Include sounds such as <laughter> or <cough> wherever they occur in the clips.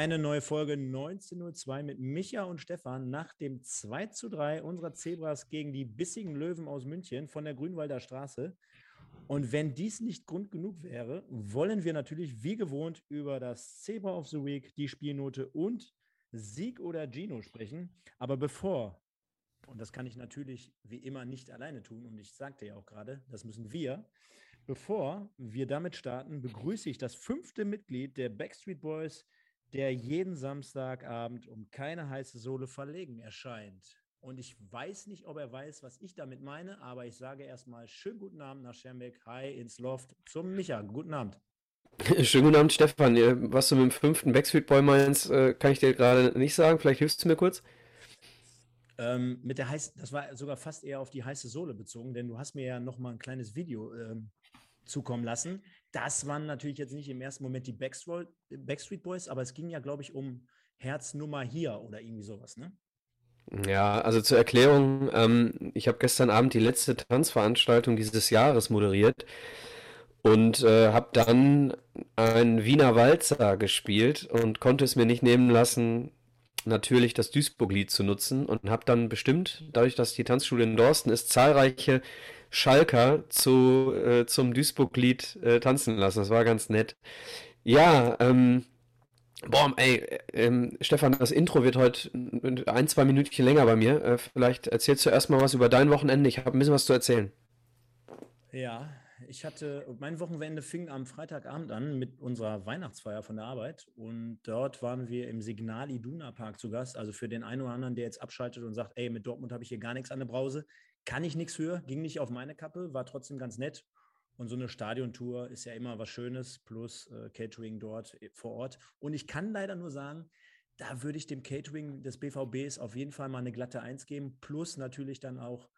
Eine neue Folge 1902 mit Micha und Stefan nach dem 2 zu 3 unserer Zebras gegen die bissigen Löwen aus München von der Grünwalder Straße. Und wenn dies nicht Grund genug wäre, wollen wir natürlich wie gewohnt über das Zebra of the Week, die Spielnote und Sieg oder Gino sprechen. Aber bevor, und das kann ich natürlich wie immer nicht alleine tun, und ich sagte ja auch gerade, das müssen wir, bevor wir damit starten, begrüße ich das fünfte Mitglied der Backstreet Boys, der jeden Samstagabend um keine heiße Sohle verlegen erscheint. Und ich weiß nicht, ob er weiß, was ich damit meine, aber ich sage erstmal schönen guten Abend nach Schermbeck. Hi ins Loft zum Micha. Guten Abend. <laughs> Schönen guten Abend, Stefan. Was du mit dem fünften Backstreet Boy meinst, äh, kann ich dir gerade nicht sagen. Vielleicht hilfst du mir kurz. Ähm, mit der heiß, das war sogar fast eher auf die heiße Sohle bezogen, denn du hast mir ja noch mal ein kleines Video ähm, zukommen lassen. Das waren natürlich jetzt nicht im ersten Moment die Backstreet Boys, aber es ging ja, glaube ich, um Herznummer hier oder irgendwie sowas, ne? Ja, also zur Erklärung, ähm, ich habe gestern Abend die letzte Tanzveranstaltung dieses Jahres moderiert und äh, habe dann einen Wiener Walzer gespielt und konnte es mir nicht nehmen lassen, natürlich das Duisburg-Lied zu nutzen und habe dann bestimmt, dadurch, dass die Tanzschule in Dorsten ist, zahlreiche Schalker zu, äh, zum Duisburg-Lied äh, tanzen lassen. Das war ganz nett. Ja, ähm, boah, ey, ähm, Stefan, das Intro wird heute ein, zwei Minütchen länger bei mir. Äh, vielleicht erzählst du erstmal was über dein Wochenende. Ich habe ein bisschen was zu erzählen. Ja, ich hatte, mein Wochenende fing am Freitagabend an mit unserer Weihnachtsfeier von der Arbeit und dort waren wir im Signal Iduna Park zu Gast. Also für den einen oder anderen, der jetzt abschaltet und sagt, ey, mit Dortmund habe ich hier gar nichts an der Brause, kann ich nichts für, ging nicht auf meine Kappe, war trotzdem ganz nett. Und so eine Stadiontour ist ja immer was Schönes, plus äh, Catering dort äh, vor Ort. Und ich kann leider nur sagen, da würde ich dem Catering des BVBs auf jeden Fall mal eine glatte Eins geben, plus natürlich dann auch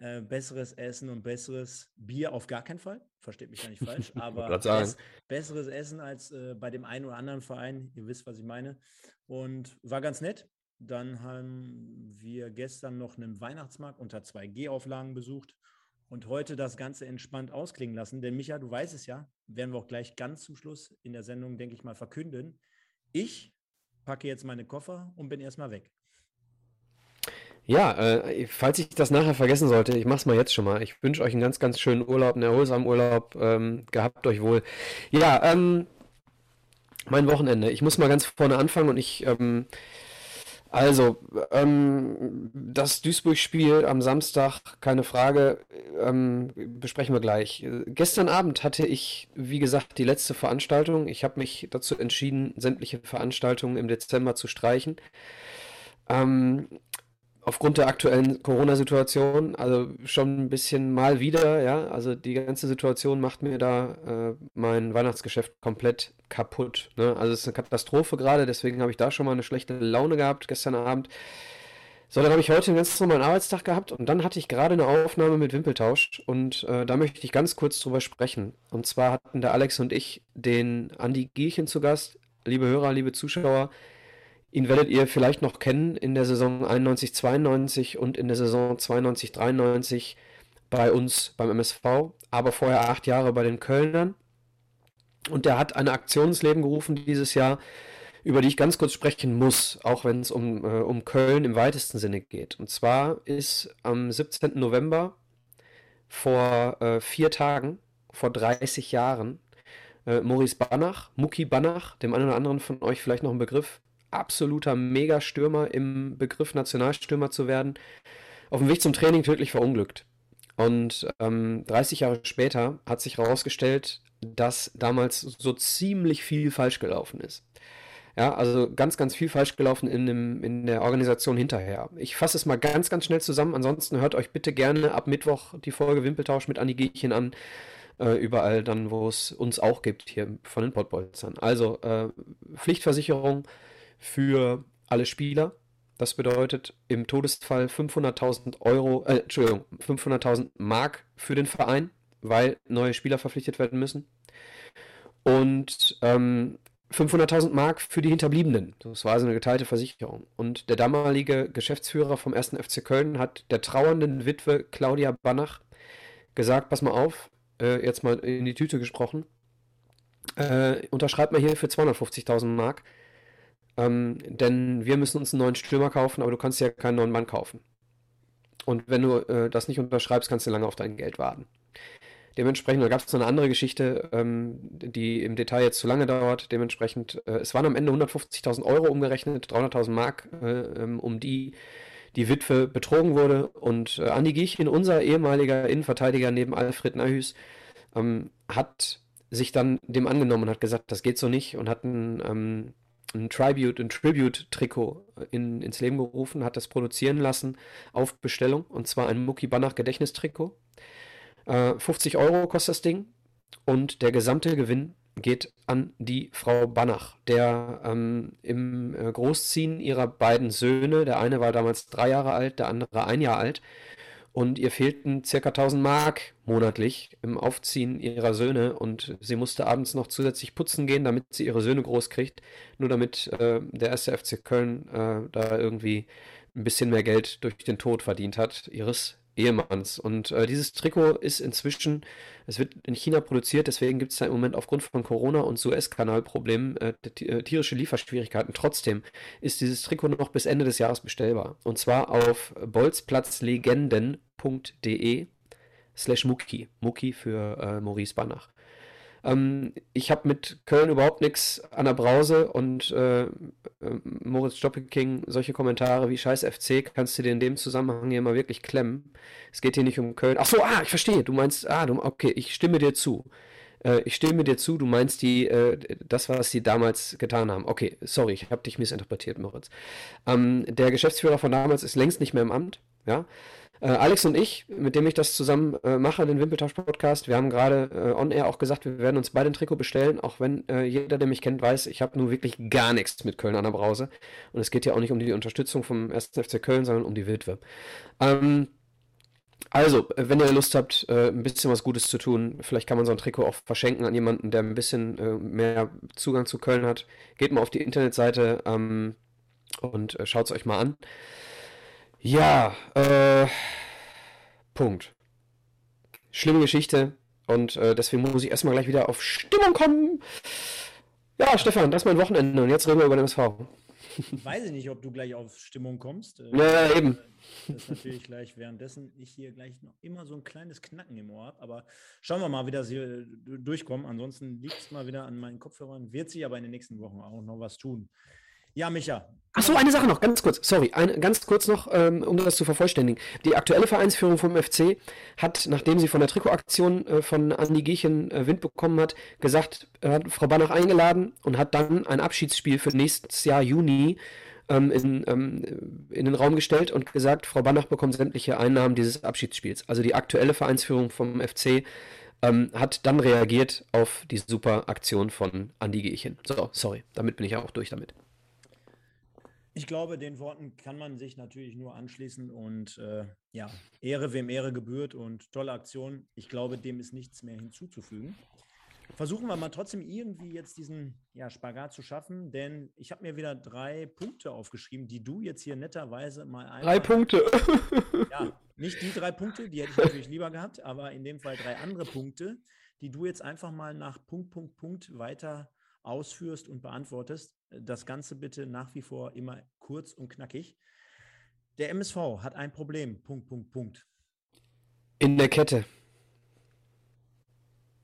äh, besseres Essen und besseres Bier auf gar keinen Fall. Versteht mich gar nicht falsch, <laughs> aber bess besseres Essen als äh, bei dem einen oder anderen Verein. Ihr wisst, was ich meine. Und war ganz nett. Dann haben wir gestern noch einen Weihnachtsmarkt unter 2G-Auflagen besucht und heute das Ganze entspannt ausklingen lassen. Denn Micha, du weißt es ja, werden wir auch gleich ganz zum Schluss in der Sendung, denke ich mal, verkünden. Ich packe jetzt meine Koffer und bin erstmal weg. Ja, äh, falls ich das nachher vergessen sollte, ich mache es mal jetzt schon mal. Ich wünsche euch einen ganz, ganz schönen Urlaub, einen erholsamen Urlaub. Ähm, gehabt euch wohl. Ja, ähm, mein Wochenende. Ich muss mal ganz vorne anfangen und ich ähm, also, ähm, das Duisburg-Spiel am Samstag, keine Frage, ähm, besprechen wir gleich. Gestern Abend hatte ich, wie gesagt, die letzte Veranstaltung. Ich habe mich dazu entschieden, sämtliche Veranstaltungen im Dezember zu streichen. Ähm, aufgrund der aktuellen Corona-Situation, also schon ein bisschen mal wieder, ja, also die ganze Situation macht mir da äh, mein Weihnachtsgeschäft komplett kaputt. Ne? Also es ist eine Katastrophe gerade, deswegen habe ich da schon mal eine schlechte Laune gehabt gestern Abend. So, dann habe ich heute einen ganz normalen Arbeitstag gehabt und dann hatte ich gerade eine Aufnahme mit Wimpeltausch und äh, da möchte ich ganz kurz drüber sprechen. Und zwar hatten der Alex und ich den Andi Gielchen zu Gast. Liebe Hörer, liebe Zuschauer, Ihn werdet ihr vielleicht noch kennen in der Saison 91-92 und in der Saison 92-93 bei uns beim MSV, aber vorher acht Jahre bei den Kölnern. Und der hat eine Aktion ins Leben gerufen dieses Jahr, über die ich ganz kurz sprechen muss, auch wenn es um, äh, um Köln im weitesten Sinne geht. Und zwar ist am 17. November vor äh, vier Tagen, vor 30 Jahren, äh, Maurice Banach, Muki Banach, dem einen oder anderen von euch vielleicht noch ein Begriff, absoluter Megastürmer im Begriff Nationalstürmer zu werden, auf dem Weg zum Training tödlich verunglückt. Und ähm, 30 Jahre später hat sich herausgestellt, dass damals so ziemlich viel falsch gelaufen ist. Ja, also ganz, ganz viel falsch gelaufen in, dem, in der Organisation hinterher. Ich fasse es mal ganz, ganz schnell zusammen. Ansonsten hört euch bitte gerne ab Mittwoch die Folge Wimpeltausch mit Anni Gehchen an. Äh, überall dann, wo es uns auch gibt, hier von den Podbolzern. Also äh, Pflichtversicherung, für alle Spieler, Das bedeutet im Todesfall 500.000 Euro, äh, Entschuldigung, 500.000 Mark für den Verein, weil neue Spieler verpflichtet werden müssen. Und ähm, 500.000 Mark für die Hinterbliebenen. Das war also eine geteilte Versicherung. Und der damalige Geschäftsführer vom 1. FC Köln hat der trauernden Witwe Claudia Banach gesagt, pass mal auf, äh, jetzt mal in die Tüte gesprochen, äh, unterschreibt mal hier für 250.000 Mark, ähm, denn wir müssen uns einen neuen Stürmer kaufen, aber du kannst ja keinen neuen Mann kaufen. Und wenn du äh, das nicht unterschreibst, kannst du lange auf dein Geld warten. Dementsprechend, da gab es noch eine andere Geschichte, ähm, die im Detail jetzt zu lange dauert. Dementsprechend, äh, es waren am Ende 150.000 Euro umgerechnet, 300.000 Mark, äh, ähm, um die die Witwe betrogen wurde. Und äh, Andi Giechin, unser ehemaliger Innenverteidiger neben Alfred Nahüs, ähm, hat sich dann dem angenommen und hat gesagt, das geht so nicht und hat ein, ähm, ein Tribute, ein Tribute-Trikot in, ins Leben gerufen, hat das produzieren lassen auf Bestellung und zwar ein Mucki Banach Gedächtnistrikot. Äh, 50 Euro kostet das Ding und der gesamte Gewinn geht an die Frau Banach, der ähm, im äh, Großziehen ihrer beiden Söhne, der eine war damals drei Jahre alt, der andere ein Jahr alt, und ihr fehlten circa 1000 Mark monatlich im Aufziehen ihrer Söhne und sie musste abends noch zusätzlich putzen gehen, damit sie ihre Söhne groß kriegt, nur damit äh, der erste FC Köln äh, da irgendwie ein bisschen mehr Geld durch den Tod verdient hat, ihres Ehemanns. Und äh, dieses Trikot ist inzwischen, es wird in China produziert, deswegen gibt es da im Moment aufgrund von Corona und Suezkanalproblemen äh, äh, tierische Lieferschwierigkeiten. Trotzdem ist dieses Trikot noch bis Ende des Jahres bestellbar. Und zwar auf bolzplatzlegenden.de slash Muki. Muki für äh, Maurice Banach. Ähm, ich habe mit Köln überhaupt nichts an der Brause und äh, äh, Moritz Stoppelking, solche Kommentare wie Scheiß FC, kannst du dir in dem Zusammenhang hier mal wirklich klemmen. Es geht hier nicht um Köln. Ach so, ah, ich verstehe. Du meinst, ah, du, okay, ich stimme dir zu. Äh, ich stimme dir zu, du meinst die, äh, das, was sie damals getan haben. Okay, sorry, ich habe dich missinterpretiert, Moritz. Ähm, der Geschäftsführer von damals ist längst nicht mehr im Amt, ja. Äh, Alex und ich, mit dem ich das zusammen äh, mache, den Wimpeltausch-Podcast, wir haben gerade äh, on-air auch gesagt, wir werden uns beide ein Trikot bestellen, auch wenn äh, jeder, der mich kennt, weiß, ich habe nur wirklich gar nichts mit Köln an der Brause. Und es geht ja auch nicht um die Unterstützung vom 1. FC Köln, sondern um die Wildwe. Ähm, also, wenn ihr Lust habt, äh, ein bisschen was Gutes zu tun, vielleicht kann man so ein Trikot auch verschenken an jemanden, der ein bisschen äh, mehr Zugang zu Köln hat. Geht mal auf die Internetseite ähm, und schaut es euch mal an. Ja, äh, Punkt. Schlimme Geschichte und äh, deswegen muss ich erstmal gleich wieder auf Stimmung kommen. Ja, Stefan, das ist mein Wochenende und jetzt reden wir über den MSV. <laughs> Weiß ich nicht, ob du gleich auf Stimmung kommst. Äh, ja, eben. Das ist natürlich gleich, währenddessen ich hier gleich noch immer so ein kleines Knacken im Ohr habe. Aber schauen wir mal, wie das hier äh, durchkommt. Ansonsten liegt es mal wieder an meinen Kopfhörern. Wird sich aber in den nächsten Wochen auch noch was tun. Ja, Micha. Achso, eine Sache noch, ganz kurz, sorry, ein, ganz kurz noch, ähm, um das zu vervollständigen. Die aktuelle Vereinsführung vom FC hat, nachdem sie von der Trikotaktion äh, von Andi Giechen äh, Wind bekommen hat, gesagt, hat Frau Banach eingeladen und hat dann ein Abschiedsspiel für nächstes Jahr Juni ähm, in, ähm, in den Raum gestellt und gesagt, Frau Banach bekommt sämtliche Einnahmen dieses Abschiedsspiels. Also die aktuelle Vereinsführung vom FC ähm, hat dann reagiert auf die super Aktion von Andi Giechen. So, sorry, damit bin ich auch durch damit. Ich glaube, den Worten kann man sich natürlich nur anschließen und äh, ja, Ehre wem Ehre gebührt und tolle Aktion. Ich glaube, dem ist nichts mehr hinzuzufügen. Versuchen wir mal trotzdem irgendwie jetzt diesen ja, Spagat zu schaffen, denn ich habe mir wieder drei Punkte aufgeschrieben, die du jetzt hier netterweise mal einmal. Drei Punkte. <laughs> ja, nicht die drei Punkte, die hätte ich natürlich lieber gehabt, aber in dem Fall drei andere Punkte, die du jetzt einfach mal nach Punkt, Punkt, Punkt weiter ausführst und beantwortest. Das Ganze bitte nach wie vor immer kurz und knackig. Der MSV hat ein Problem. Punkt, Punkt, Punkt. In der Kette.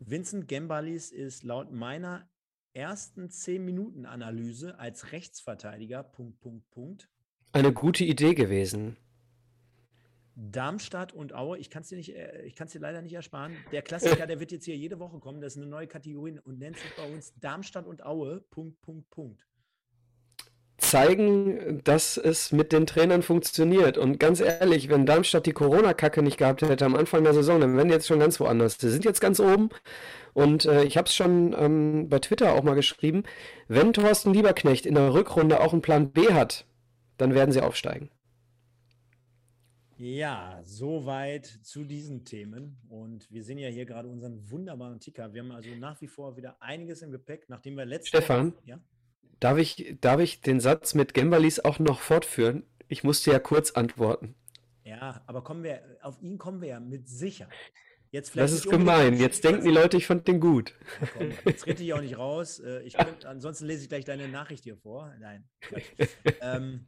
Vincent Gembalis ist laut meiner ersten 10-Minuten-Analyse als Rechtsverteidiger, Punkt, Punkt, Punkt. Eine gute Idee gewesen. Darmstadt und Aue, ich kann es dir, nicht, äh, ich dir leider nicht ersparen. Der Klassiker, der wird jetzt hier jede Woche kommen. Das ist eine neue Kategorie und nennt sich bei uns Darmstadt und Aue. Punkt, Punkt, Punkt. Zeigen, dass es mit den Trainern funktioniert. Und ganz ehrlich, wenn Darmstadt die Corona-Kacke nicht gehabt hätte am Anfang der Saison, dann wären die jetzt schon ganz woanders. Sie sind jetzt ganz oben. Und äh, ich habe es schon ähm, bei Twitter auch mal geschrieben. Wenn Thorsten Lieberknecht in der Rückrunde auch einen Plan B hat, dann werden sie aufsteigen. Ja, soweit zu diesen Themen. Und wir sehen ja hier gerade unseren wunderbaren Ticker. Wir haben also nach wie vor wieder einiges im Gepäck, nachdem wir letztes Stefan, ja? darf, ich, darf ich den Satz mit Gembalis auch noch fortführen? Ich musste ja kurz antworten. Ja, aber kommen wir, auf ihn kommen wir ja mit Sicherheit. Jetzt das ist gemein. Jetzt denken die Leute, ich fand den gut. Komm, jetzt rede ich auch nicht raus. Äh, ich könnt, ansonsten lese ich gleich deine Nachricht hier vor. Nein. <laughs> ähm,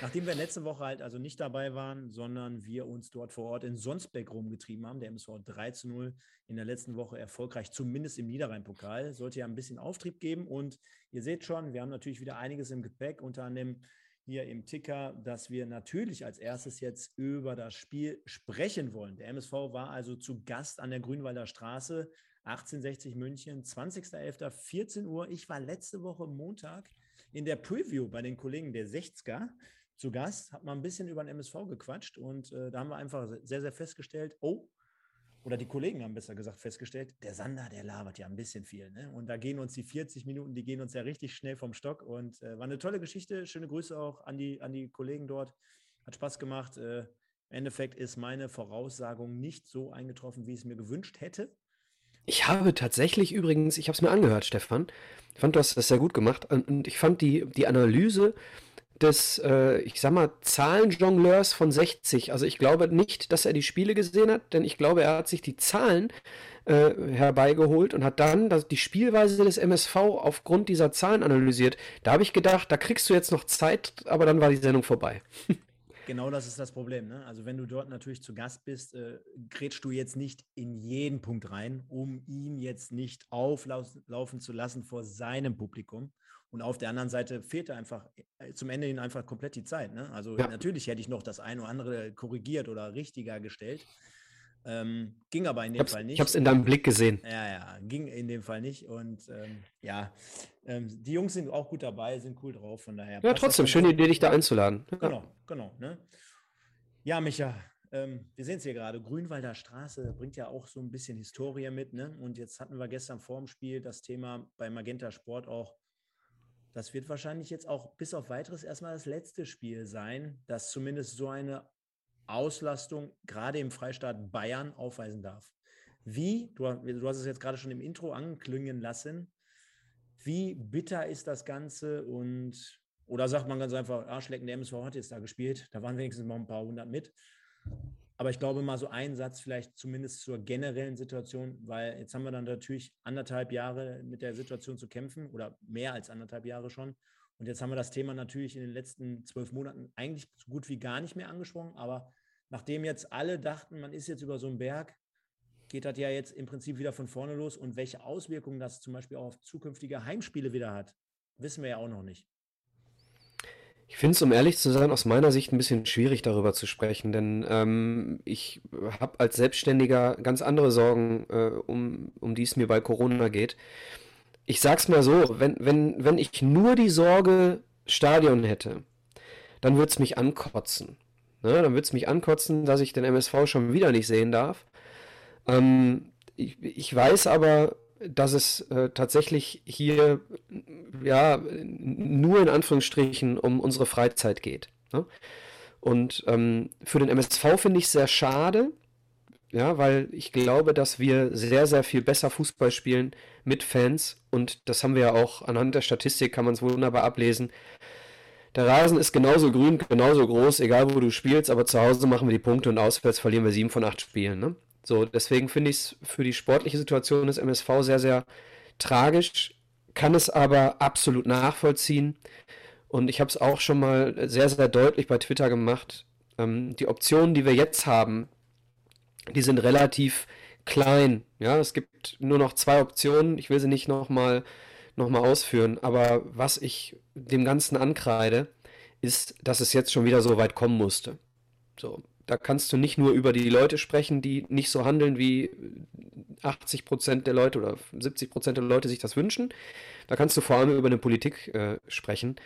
nachdem wir letzte Woche halt also nicht dabei waren, sondern wir uns dort vor Ort in Sonsbeck rumgetrieben haben, der MSV 3 zu 0 in der letzten Woche erfolgreich, zumindest im Niederrhein-Pokal, sollte ja ein bisschen Auftrieb geben. Und ihr seht schon, wir haben natürlich wieder einiges im Gepäck, unter anderem hier im Ticker, dass wir natürlich als erstes jetzt über das Spiel sprechen wollen. Der MSV war also zu Gast an der Grünwalder Straße, 1860 München, 20.11., 14 Uhr. Ich war letzte Woche Montag in der Preview bei den Kollegen der 60er zu Gast, habe mal ein bisschen über den MSV gequatscht und äh, da haben wir einfach sehr, sehr festgestellt, oh, oder die Kollegen haben besser gesagt festgestellt, der Sander, der labert ja ein bisschen viel. Ne? Und da gehen uns die 40 Minuten, die gehen uns ja richtig schnell vom Stock. Und äh, war eine tolle Geschichte. Schöne Grüße auch an die, an die Kollegen dort. Hat Spaß gemacht. Äh, Im Endeffekt ist meine Voraussagung nicht so eingetroffen, wie ich es mir gewünscht hätte. Ich habe tatsächlich übrigens, ich habe es mir angehört, Stefan. Ich fand, du hast das sehr gut gemacht. Und ich fand die, die Analyse des, äh, ich sag mal, Zahlenjongleurs von 60. Also ich glaube nicht, dass er die Spiele gesehen hat, denn ich glaube, er hat sich die Zahlen äh, herbeigeholt und hat dann das, die Spielweise des MSV aufgrund dieser Zahlen analysiert. Da habe ich gedacht, da kriegst du jetzt noch Zeit, aber dann war die Sendung vorbei. <laughs> Genau das ist das Problem. Ne? Also wenn du dort natürlich zu Gast bist, äh, grätschst du jetzt nicht in jeden Punkt rein, um ihn jetzt nicht auflaufen zu lassen vor seinem Publikum. Und auf der anderen Seite fehlte einfach äh, zum Ende hin einfach komplett die Zeit. Ne? Also ja. natürlich hätte ich noch das eine oder andere korrigiert oder richtiger gestellt. Ähm, ging aber in dem Fall nicht. Ich habe es in deinem Blick gesehen. Ja, ja, ging in dem Fall nicht. Und ähm, ja, ähm, die Jungs sind auch gut dabei, sind cool drauf. Von daher. Ja, trotzdem, schöne Idee, dich da einzuladen. Genau, genau. Ne? Ja, Micha, ähm, wir sehen es hier gerade. Grünwalder Straße bringt ja auch so ein bisschen Historie mit. Ne? Und jetzt hatten wir gestern vor dem Spiel das Thema bei Magenta Sport auch das wird wahrscheinlich jetzt auch bis auf weiteres erstmal das letzte Spiel sein, das zumindest so eine Auslastung gerade im Freistaat Bayern aufweisen darf. Wie, du, du hast es jetzt gerade schon im Intro anklingen lassen, wie bitter ist das Ganze und oder sagt man ganz einfach, Arschlecken, der MSV hat jetzt da gespielt, da waren wenigstens mal ein paar hundert mit. Aber ich glaube mal so ein Satz vielleicht zumindest zur generellen Situation, weil jetzt haben wir dann natürlich anderthalb Jahre mit der Situation zu kämpfen oder mehr als anderthalb Jahre schon. Und jetzt haben wir das Thema natürlich in den letzten zwölf Monaten eigentlich so gut wie gar nicht mehr angesprochen. Aber nachdem jetzt alle dachten, man ist jetzt über so einen Berg, geht das ja jetzt im Prinzip wieder von vorne los. Und welche Auswirkungen das zum Beispiel auch auf zukünftige Heimspiele wieder hat, wissen wir ja auch noch nicht. Ich finde es, um ehrlich zu sein, aus meiner Sicht ein bisschen schwierig darüber zu sprechen, denn ähm, ich habe als Selbstständiger ganz andere Sorgen, äh, um, um die es mir bei Corona geht. Ich sag's mal so, wenn, wenn, wenn ich nur die Sorge Stadion hätte, dann würde es mich ankotzen. Ne? Dann würde es mich ankotzen, dass ich den MSV schon wieder nicht sehen darf. Ähm, ich, ich weiß aber, dass es äh, tatsächlich hier ja nur in Anführungsstrichen um unsere Freizeit geht. Ne? Und ähm, für den MSV finde ich es sehr schade, ja, weil ich glaube, dass wir sehr, sehr viel besser Fußball spielen mit Fans und das haben wir ja auch anhand der Statistik, kann man es wunderbar ablesen. Der Rasen ist genauso grün, genauso groß, egal wo du spielst, aber zu Hause machen wir die Punkte und auswärts verlieren wir sieben von acht Spielen. Ne? So, deswegen finde ich es für die sportliche Situation des MSV sehr, sehr tragisch, kann es aber absolut nachvollziehen. Und ich habe es auch schon mal sehr, sehr deutlich bei Twitter gemacht. Ähm, die Optionen, die wir jetzt haben, die sind relativ klein. Ja, es gibt nur noch zwei Optionen. Ich will sie nicht nochmal noch mal ausführen. Aber was ich dem Ganzen ankreide, ist, dass es jetzt schon wieder so weit kommen musste. So, da kannst du nicht nur über die Leute sprechen, die nicht so handeln, wie 80 Prozent der Leute oder 70 Prozent der Leute sich das wünschen. Da kannst du vor allem über eine Politik äh, sprechen,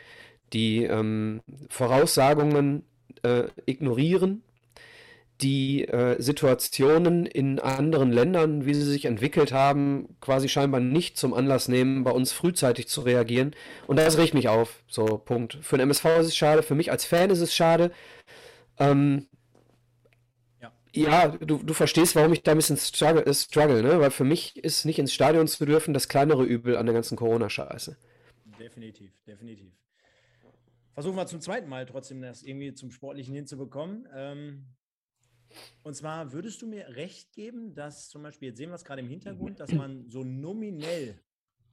die ähm, Voraussagungen äh, ignorieren, die äh, Situationen in anderen Ländern, wie sie sich entwickelt haben, quasi scheinbar nicht zum Anlass nehmen, bei uns frühzeitig zu reagieren. Und das riecht mich auf. So, Punkt. Für den MSV ist es schade, für mich als Fan ist es schade. Ähm, ja, ja du, du verstehst, warum ich da ein bisschen struggle, struggle, ne? Weil für mich ist nicht ins Stadion zu dürfen das kleinere Übel an der ganzen Corona-Scheiße. Definitiv, definitiv. Versuchen wir zum zweiten Mal trotzdem das irgendwie zum Sportlichen hinzubekommen. Ähm, und zwar würdest du mir recht geben, dass zum Beispiel, jetzt sehen wir es gerade im Hintergrund, dass man so nominell,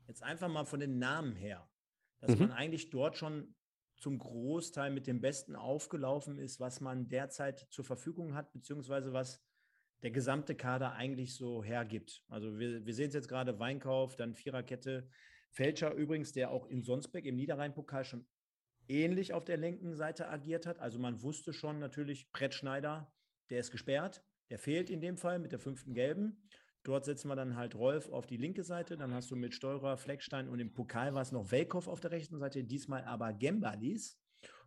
jetzt einfach mal von den Namen her, dass mhm. man eigentlich dort schon zum Großteil mit dem Besten aufgelaufen ist, was man derzeit zur Verfügung hat, beziehungsweise was der gesamte Kader eigentlich so hergibt. Also wir, wir sehen es jetzt gerade, Weinkauf, dann Viererkette, Fälscher übrigens, der auch in Sonsbeck im Niederrhein-Pokal schon ähnlich auf der linken Seite agiert hat. Also man wusste schon natürlich, Brett Schneider, der ist gesperrt, der fehlt in dem Fall mit der fünften gelben. Dort setzen wir dann halt Rolf auf die linke Seite. Dann hast du mit Steurer, Fleckstein und im Pokal war es noch Welkow auf der rechten Seite, diesmal aber Gembalis.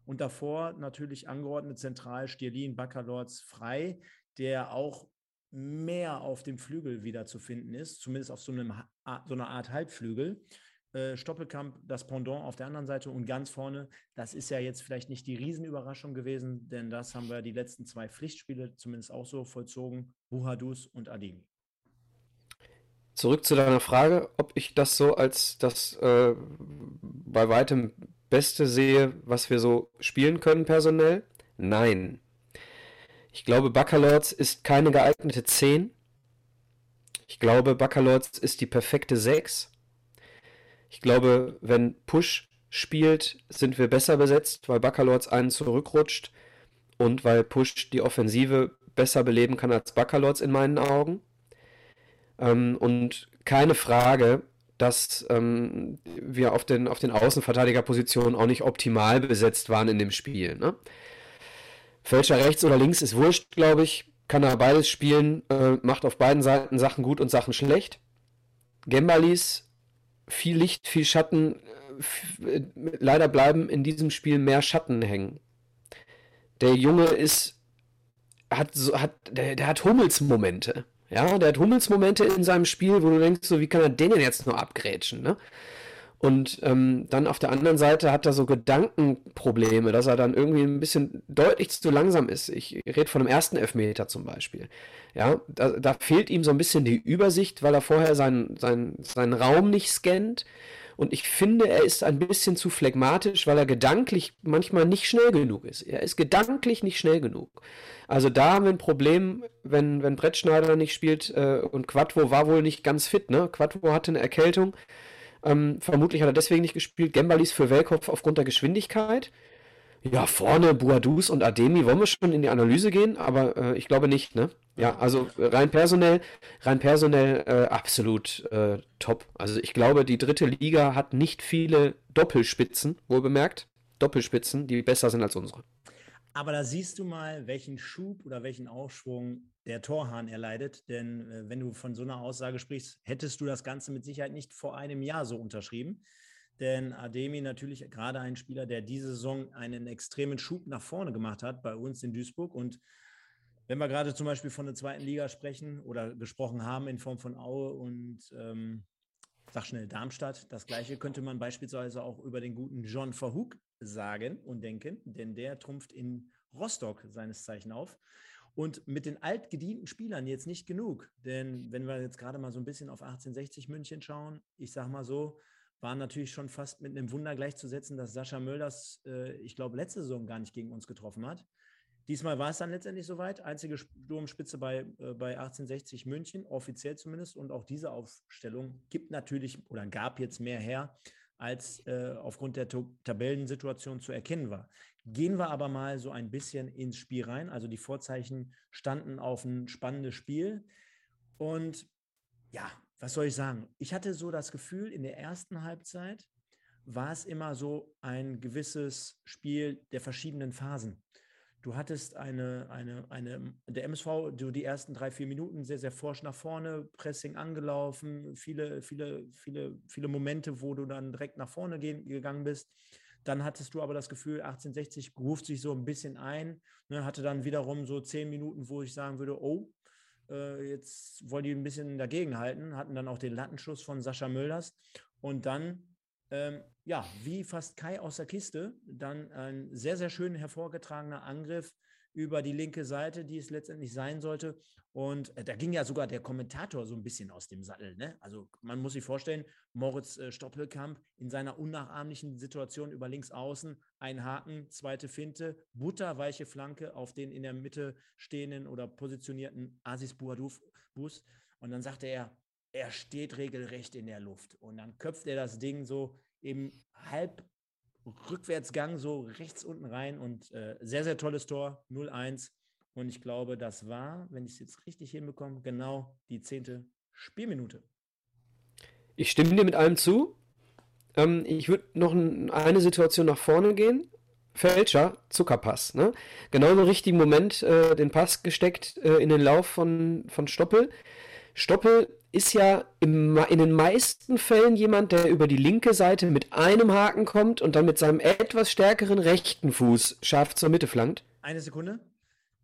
Und davor natürlich angeordnet zentral Stierlin, Baccalords, Frei, der auch mehr auf dem Flügel wieder zu finden ist, zumindest auf so, einem, so einer Art Halbflügel. Äh, Stoppelkamp das Pendant auf der anderen Seite und ganz vorne, das ist ja jetzt vielleicht nicht die Riesenüberraschung gewesen, denn das haben wir die letzten zwei Pflichtspiele zumindest auch so vollzogen, Buhadus und Ademi. Zurück zu deiner Frage, ob ich das so als das äh, bei weitem Beste sehe, was wir so spielen können personell? Nein. Ich glaube, Baccalords ist keine geeignete 10. Ich glaube, Baccalords ist die perfekte 6. Ich glaube, wenn Push spielt, sind wir besser besetzt, weil Baccalords einen zurückrutscht und weil Push die Offensive besser beleben kann als Baccalords in meinen Augen. Ähm, und keine Frage, dass ähm, wir auf den, auf den Außenverteidigerpositionen auch nicht optimal besetzt waren in dem Spiel. Ne? Fälscher rechts oder links ist wurscht, glaube ich. Kann er beides spielen, äh, macht auf beiden Seiten Sachen gut und Sachen schlecht. Gembalis viel Licht, viel Schatten. Äh, leider bleiben in diesem Spiel mehr Schatten hängen. Der Junge ist, hat hat, der, der hat Hummelsmomente. Ja, der hat Hummelsmomente in seinem Spiel, wo du denkst, so, wie kann er den denn jetzt nur abgrätschen, ne? Und ähm, dann auf der anderen Seite hat er so Gedankenprobleme, dass er dann irgendwie ein bisschen deutlich zu langsam ist. Ich rede von dem ersten Elfmeter zum Beispiel. Ja, da, da fehlt ihm so ein bisschen die Übersicht, weil er vorher seinen, seinen, seinen Raum nicht scannt. Und ich finde, er ist ein bisschen zu phlegmatisch, weil er gedanklich manchmal nicht schnell genug ist. Er ist gedanklich nicht schnell genug. Also da haben wir ein Problem, wenn, wenn Brettschneider nicht spielt äh, und Quattro war wohl nicht ganz fit. Ne? Quattro hatte eine Erkältung. Ähm, vermutlich hat er deswegen nicht gespielt. Gembalis für Welkopf aufgrund der Geschwindigkeit. Ja, vorne Buadus und Ademi wollen wir schon in die Analyse gehen, aber äh, ich glaube nicht, ne? Ja, also rein personell, rein personell äh, absolut äh, top. Also ich glaube, die dritte Liga hat nicht viele Doppelspitzen, wohl bemerkt. Doppelspitzen, die besser sind als unsere. Aber da siehst du mal, welchen Schub oder welchen Aufschwung der Torhahn erleidet. Denn äh, wenn du von so einer Aussage sprichst, hättest du das Ganze mit Sicherheit nicht vor einem Jahr so unterschrieben. Denn Ademi natürlich gerade ein Spieler, der diese Saison einen extremen Schub nach vorne gemacht hat bei uns in Duisburg. Und wenn wir gerade zum Beispiel von der zweiten Liga sprechen oder gesprochen haben in Form von Aue und ähm, sag schnell Darmstadt, das gleiche könnte man beispielsweise auch über den guten John Verhoek sagen und denken, denn der trumpft in Rostock seines Zeichen auf. Und mit den altgedienten Spielern jetzt nicht genug. Denn wenn wir jetzt gerade mal so ein bisschen auf 1860 München schauen, ich sag mal so, war natürlich schon fast mit einem Wunder gleichzusetzen, dass Sascha Mölders, äh, ich glaube, letzte Saison gar nicht gegen uns getroffen hat. Diesmal war es dann letztendlich soweit. Einzige Sturmspitze bei, äh, bei 1860 München, offiziell zumindest. Und auch diese Aufstellung gibt natürlich oder gab jetzt mehr her, als äh, aufgrund der Tabellensituation zu erkennen war. Gehen wir aber mal so ein bisschen ins Spiel rein. Also die Vorzeichen standen auf ein spannendes Spiel. Und ja, was soll ich sagen? Ich hatte so das Gefühl, in der ersten Halbzeit war es immer so ein gewisses Spiel der verschiedenen Phasen. Du hattest eine, eine, eine, der MSV, du die ersten drei, vier Minuten sehr, sehr forsch nach vorne, Pressing angelaufen, viele, viele, viele, viele Momente, wo du dann direkt nach vorne gehen, gegangen bist. Dann hattest du aber das Gefühl, 1860 ruft sich so ein bisschen ein, ne, hatte dann wiederum so zehn Minuten, wo ich sagen würde, oh, äh, jetzt wollen die ein bisschen dagegenhalten, hatten dann auch den Lattenschuss von Sascha Mölders und dann, ähm, ja, wie fast Kai aus der Kiste, dann ein sehr, sehr schön hervorgetragener Angriff über die linke Seite, die es letztendlich sein sollte. Und äh, da ging ja sogar der Kommentator so ein bisschen aus dem Sattel. Ne? Also man muss sich vorstellen, Moritz äh, Stoppelkamp in seiner unnachahmlichen Situation über links außen, ein Haken, zweite Finte, butterweiche Flanke auf den in der Mitte stehenden oder positionierten Asis Bouadouf Bus. Und dann sagte er, er steht regelrecht in der Luft. Und dann köpft er das Ding so im halb Rückwärtsgang so rechts unten rein und äh, sehr, sehr tolles Tor, 0-1. Und ich glaube, das war, wenn ich es jetzt richtig hinbekomme, genau die zehnte Spielminute. Ich stimme dir mit allem zu. Ähm, ich würde noch eine Situation nach vorne gehen. Fälscher, Zuckerpass. Ne? Genau im richtigen Moment äh, den Pass gesteckt äh, in den Lauf von, von Stoppel. Stoppel ist ja im, in den meisten Fällen jemand, der über die linke Seite mit einem Haken kommt und dann mit seinem etwas stärkeren rechten Fuß scharf zur Mitte flankt. Eine Sekunde.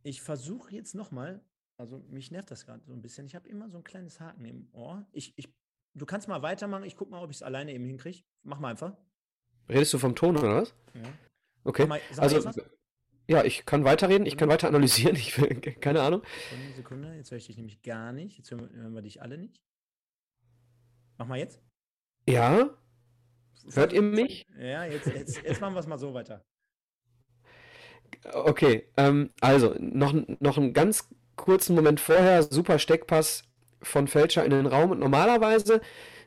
Ich versuche jetzt nochmal, also mich nervt das gerade so ein bisschen. Ich habe immer so ein kleines Haken im Ohr. Ich, ich, du kannst mal weitermachen. Ich gucke mal, ob ich es alleine eben hinkriege. Mach mal einfach. Redest du vom Ton oder was? Ja. Okay. Mal, also, ja, ich kann weiterreden, ich kann weiter analysieren, <laughs> ich will, keine Ahnung. Eine Sekunde, jetzt höre ich dich nämlich gar nicht. Jetzt hören wir, hören wir dich alle nicht. Mach mal jetzt. Ja? Hört ihr mich? Ja, jetzt, jetzt, jetzt machen wir es mal so weiter. Okay, ähm, also noch, noch einen ganz kurzen Moment vorher, super Steckpass von Fälscher in den Raum und normalerweise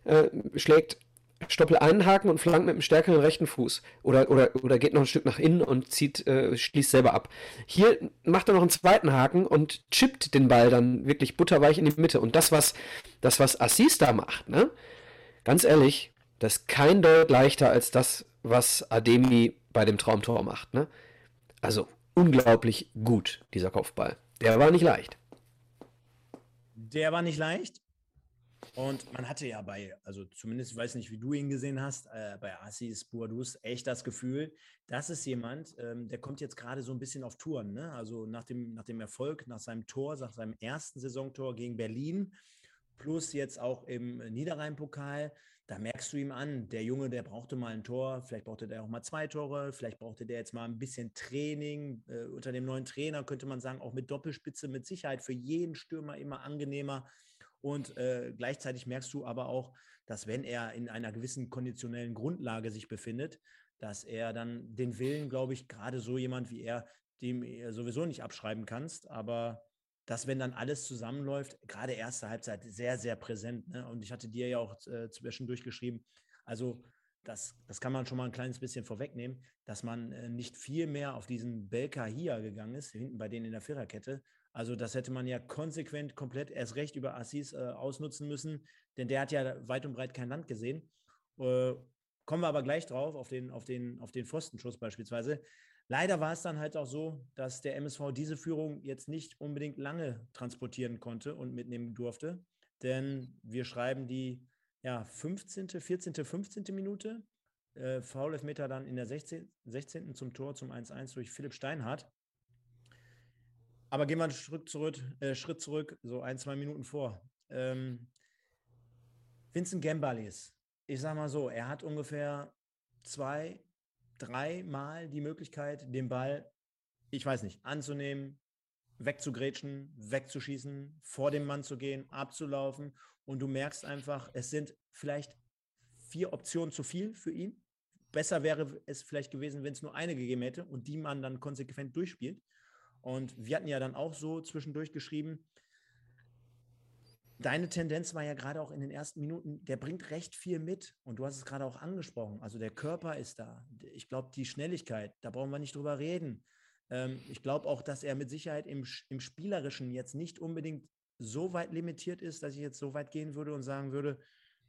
äh, schlägt Stoppel einen Haken und flankt mit einem stärkeren rechten Fuß. Oder, oder, oder geht noch ein Stück nach innen und zieht, äh, schließt selber ab. Hier macht er noch einen zweiten Haken und chippt den Ball dann wirklich butterweich in die Mitte. Und das, was, das, was Assis da macht, ne? Ganz ehrlich, das ist kein Deut leichter als das, was Ademi bei dem Traumtor macht, ne? Also unglaublich gut, dieser Kopfball. Der war nicht leicht. Der war nicht leicht. Und man hatte ja bei, also zumindest, ich weiß nicht, wie du ihn gesehen hast, äh, bei Assis Boadus echt das Gefühl, das ist jemand, ähm, der kommt jetzt gerade so ein bisschen auf Touren. Ne? Also nach dem, nach dem Erfolg, nach seinem Tor, nach seinem ersten Saisontor gegen Berlin, plus jetzt auch im Niederrhein-Pokal, da merkst du ihm an, der Junge, der brauchte mal ein Tor, vielleicht brauchte der auch mal zwei Tore, vielleicht brauchte der jetzt mal ein bisschen Training. Äh, unter dem neuen Trainer könnte man sagen, auch mit Doppelspitze mit Sicherheit für jeden Stürmer immer angenehmer. Und äh, gleichzeitig merkst du aber auch, dass wenn er in einer gewissen konditionellen Grundlage sich befindet, dass er dann den Willen, glaube ich, gerade so jemand wie er, dem sowieso nicht abschreiben kannst, aber dass wenn dann alles zusammenläuft, gerade erste Halbzeit sehr, sehr präsent. Ne? Und ich hatte dir ja auch äh, zwischendurch geschrieben, also das, das kann man schon mal ein kleines bisschen vorwegnehmen, dass man äh, nicht viel mehr auf diesen Belka hier gegangen ist, hinten bei denen in der Viererkette, also das hätte man ja konsequent komplett erst recht über Assis äh, ausnutzen müssen, denn der hat ja weit und breit kein Land gesehen. Äh, kommen wir aber gleich drauf, auf den, auf den, auf den Pfostenschuss beispielsweise. Leider war es dann halt auch so, dass der MSV diese Führung jetzt nicht unbedingt lange transportieren konnte und mitnehmen durfte, denn wir schreiben die ja, 15., 14., 15. Minute. Äh, Foul-Elfmeter dann in der 16, 16. zum Tor zum 1-1 durch Philipp Steinhardt. Aber gehen wir einen Schritt zurück, äh, Schritt zurück so ein, zwei Minuten vor. Ähm, Vincent Gembalis, ich sag mal so, er hat ungefähr zwei, drei Mal die Möglichkeit, den Ball, ich weiß nicht, anzunehmen, wegzugrätschen, wegzuschießen, vor dem Mann zu gehen, abzulaufen. Und du merkst einfach, es sind vielleicht vier Optionen zu viel für ihn. Besser wäre es vielleicht gewesen, wenn es nur eine gegeben hätte und die man dann konsequent durchspielt. Und wir hatten ja dann auch so zwischendurch geschrieben, deine Tendenz war ja gerade auch in den ersten Minuten, der bringt recht viel mit. Und du hast es gerade auch angesprochen. Also der Körper ist da. Ich glaube, die Schnelligkeit, da brauchen wir nicht drüber reden. Ähm, ich glaube auch, dass er mit Sicherheit im, im Spielerischen jetzt nicht unbedingt so weit limitiert ist, dass ich jetzt so weit gehen würde und sagen würde,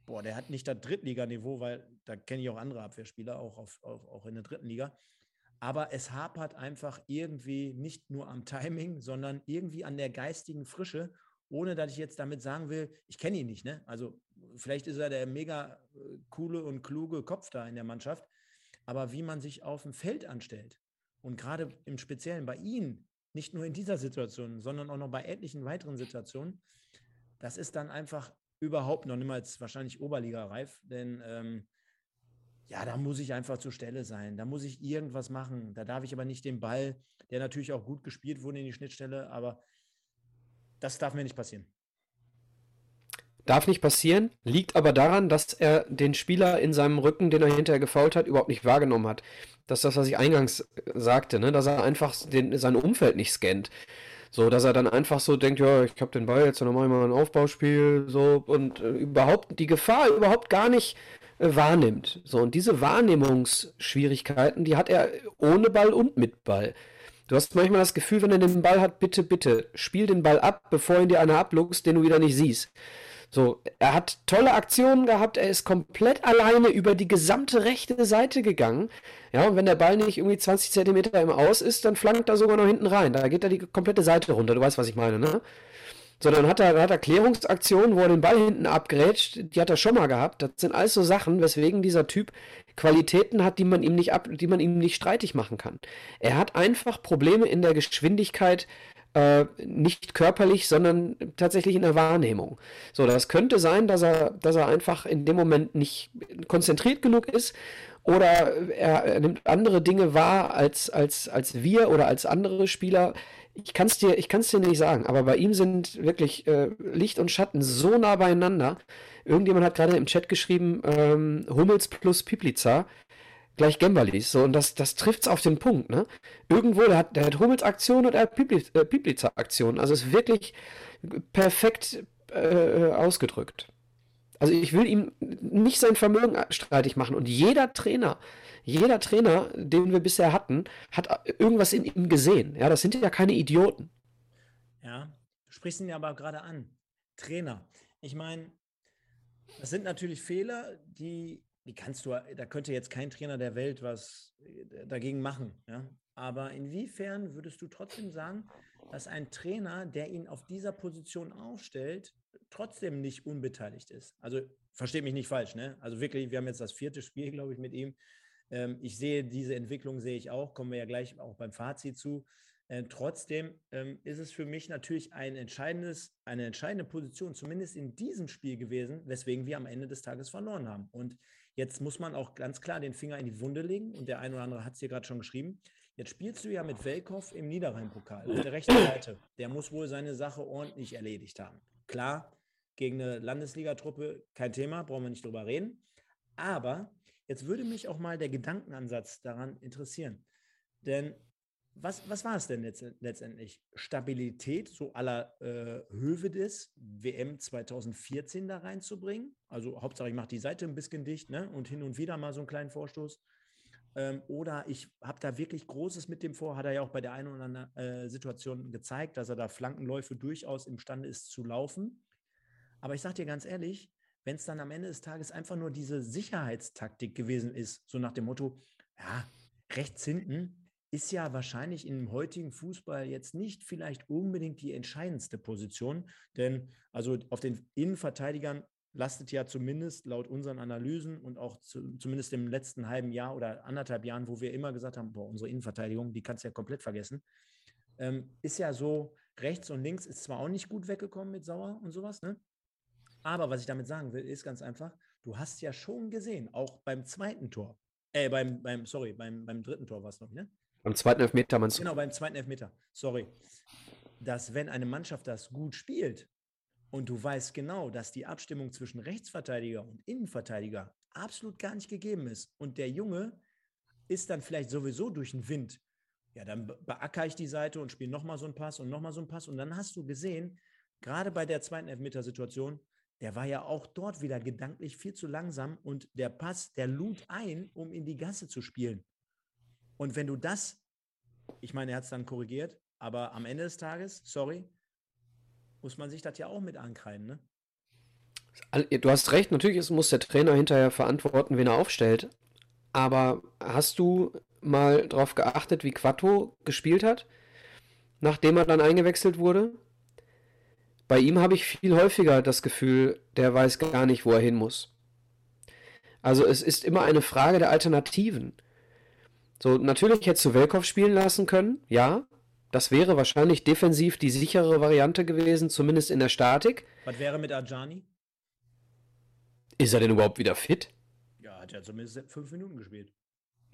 boah, der hat nicht das Drittliganiveau, weil da kenne ich auch andere Abwehrspieler, auch, auf, auf, auch in der dritten Liga. Aber es hapert einfach irgendwie nicht nur am Timing, sondern irgendwie an der geistigen Frische, ohne dass ich jetzt damit sagen will, ich kenne ihn nicht. Ne? Also vielleicht ist er der mega äh, coole und kluge Kopf da in der Mannschaft. aber wie man sich auf dem Feld anstellt. Und gerade im Speziellen bei Ihnen, nicht nur in dieser Situation, sondern auch noch bei etlichen weiteren Situationen, das ist dann einfach überhaupt noch niemals wahrscheinlich Oberliga-reif, denn ähm, ja, da muss ich einfach zur Stelle sein. Da muss ich irgendwas machen. Da darf ich aber nicht den Ball, der natürlich auch gut gespielt wurde, in die Schnittstelle, aber das darf mir nicht passieren. Darf nicht passieren, liegt aber daran, dass er den Spieler in seinem Rücken, den er hinterher gefault hat, überhaupt nicht wahrgenommen hat. Das ist das, was ich eingangs sagte, ne? dass er einfach den, sein Umfeld nicht scannt. So, dass er dann einfach so denkt, ja, ich habe den Ball jetzt, dann mache ich mal ein Aufbauspiel, so, und äh, überhaupt die Gefahr überhaupt gar nicht äh, wahrnimmt. So, und diese Wahrnehmungsschwierigkeiten, die hat er ohne Ball und mit Ball. Du hast manchmal das Gefühl, wenn er den Ball hat, bitte, bitte, spiel den Ball ab, bevor ihn dir einer abluchst, den du wieder nicht siehst. So, er hat tolle Aktionen gehabt, er ist komplett alleine über die gesamte rechte Seite gegangen. Ja, und wenn der Ball nicht irgendwie 20 Zentimeter im Aus ist, dann flankt er sogar noch hinten rein. Da geht er die komplette Seite runter. Du weißt, was ich meine, ne? Sondern hat er, hat er Klärungsaktionen, wo er den Ball hinten abgrätscht, die hat er schon mal gehabt. Das sind alles so Sachen, weswegen dieser Typ Qualitäten hat, die man ihm nicht ab, die man ihm nicht streitig machen kann. Er hat einfach Probleme in der Geschwindigkeit, äh, nicht körperlich, sondern tatsächlich in der Wahrnehmung. So, das könnte sein, dass er, dass er einfach in dem Moment nicht konzentriert genug ist oder er, nimmt andere Dinge wahr als, als, als wir oder als andere Spieler. Ich kann es dir, dir nicht sagen, aber bei ihm sind wirklich äh, Licht und Schatten so nah beieinander. Irgendjemand hat gerade im Chat geschrieben, ähm, Hummels plus Piplica gleich Gembalis. So, und das, das trifft es auf den Punkt, ne? Irgendwo, der hat, der hat Hummels Aktion und er hat äh, Piplica Aktion. Also ist wirklich perfekt äh, ausgedrückt. Also ich will ihm nicht sein Vermögen streitig machen. Und jeder Trainer, jeder Trainer, den wir bisher hatten, hat irgendwas in ihm gesehen. Ja, das sind ja keine Idioten. Ja, du sprichst ihn ja aber gerade an. Trainer. Ich meine, das sind natürlich Fehler, die, die kannst du, da könnte jetzt kein Trainer der Welt was äh, dagegen machen. Ja? Aber inwiefern würdest du trotzdem sagen, dass ein Trainer, der ihn auf dieser Position aufstellt, trotzdem nicht unbeteiligt ist? Also versteht mich nicht falsch, ne? Also wirklich, wir haben jetzt das vierte Spiel, glaube ich, mit ihm. Ähm, ich sehe diese Entwicklung, sehe ich auch, kommen wir ja gleich auch beim Fazit zu. Äh, trotzdem ähm, ist es für mich natürlich ein entscheidendes, eine entscheidende Position, zumindest in diesem Spiel gewesen, weswegen wir am Ende des Tages verloren haben. Und jetzt muss man auch ganz klar den Finger in die Wunde legen. Und der eine oder andere hat es hier gerade schon geschrieben. Jetzt spielst du ja mit Welkow im Niederrhein-Pokal auf der rechten Seite. Der muss wohl seine Sache ordentlich erledigt haben. Klar, gegen eine Landesligatruppe kein Thema, brauchen wir nicht drüber reden. Aber Jetzt würde mich auch mal der Gedankenansatz daran interessieren. Denn was, was war es denn letzt, letztendlich? Stabilität, so aller äh, Hövedes WM 2014 da reinzubringen? Also Hauptsache, ich mache die Seite ein bisschen dicht ne? und hin und wieder mal so einen kleinen Vorstoß. Ähm, oder ich habe da wirklich Großes mit dem vor, hat er ja auch bei der einen oder anderen äh, Situation gezeigt, dass er da Flankenläufe durchaus imstande ist zu laufen. Aber ich sage dir ganz ehrlich, wenn es dann am Ende des Tages einfach nur diese Sicherheitstaktik gewesen ist, so nach dem Motto, ja, rechts hinten ist ja wahrscheinlich im heutigen Fußball jetzt nicht vielleicht unbedingt die entscheidendste Position, denn also auf den Innenverteidigern lastet ja zumindest laut unseren Analysen und auch zu, zumindest im letzten halben Jahr oder anderthalb Jahren, wo wir immer gesagt haben, boah, unsere Innenverteidigung, die kannst du ja komplett vergessen, ähm, ist ja so, rechts und links ist zwar auch nicht gut weggekommen mit Sauer und sowas, ne? Aber was ich damit sagen will, ist ganz einfach, du hast ja schon gesehen, auch beim zweiten Tor, äh, beim, beim sorry, beim, beim dritten Tor war es noch, ne? Beim zweiten Elfmeter meinst du? Genau, beim zweiten Elfmeter, sorry. Dass wenn eine Mannschaft das gut spielt und du weißt genau, dass die Abstimmung zwischen Rechtsverteidiger und Innenverteidiger absolut gar nicht gegeben ist und der Junge ist dann vielleicht sowieso durch den Wind, ja, dann beackere ich die Seite und spiele nochmal so einen Pass und nochmal so einen Pass und dann hast du gesehen, gerade bei der zweiten Elfmeter-Situation, der war ja auch dort wieder gedanklich viel zu langsam und der Pass, der lud ein, um in die Gasse zu spielen. Und wenn du das, ich meine, er hat es dann korrigiert, aber am Ende des Tages, sorry, muss man sich das ja auch mit ankreiden, ne? Du hast recht, natürlich muss der Trainer hinterher verantworten, wen er aufstellt. Aber hast du mal darauf geachtet, wie Quattro gespielt hat, nachdem er dann eingewechselt wurde? Bei ihm habe ich viel häufiger das Gefühl, der weiß gar nicht, wo er hin muss. Also es ist immer eine Frage der Alternativen. So, natürlich hättest du Welkow spielen lassen können, ja. Das wäre wahrscheinlich defensiv die sichere Variante gewesen, zumindest in der Statik. Was wäre mit Ajani? Ist er denn überhaupt wieder fit? Ja, hat ja zumindest fünf Minuten gespielt.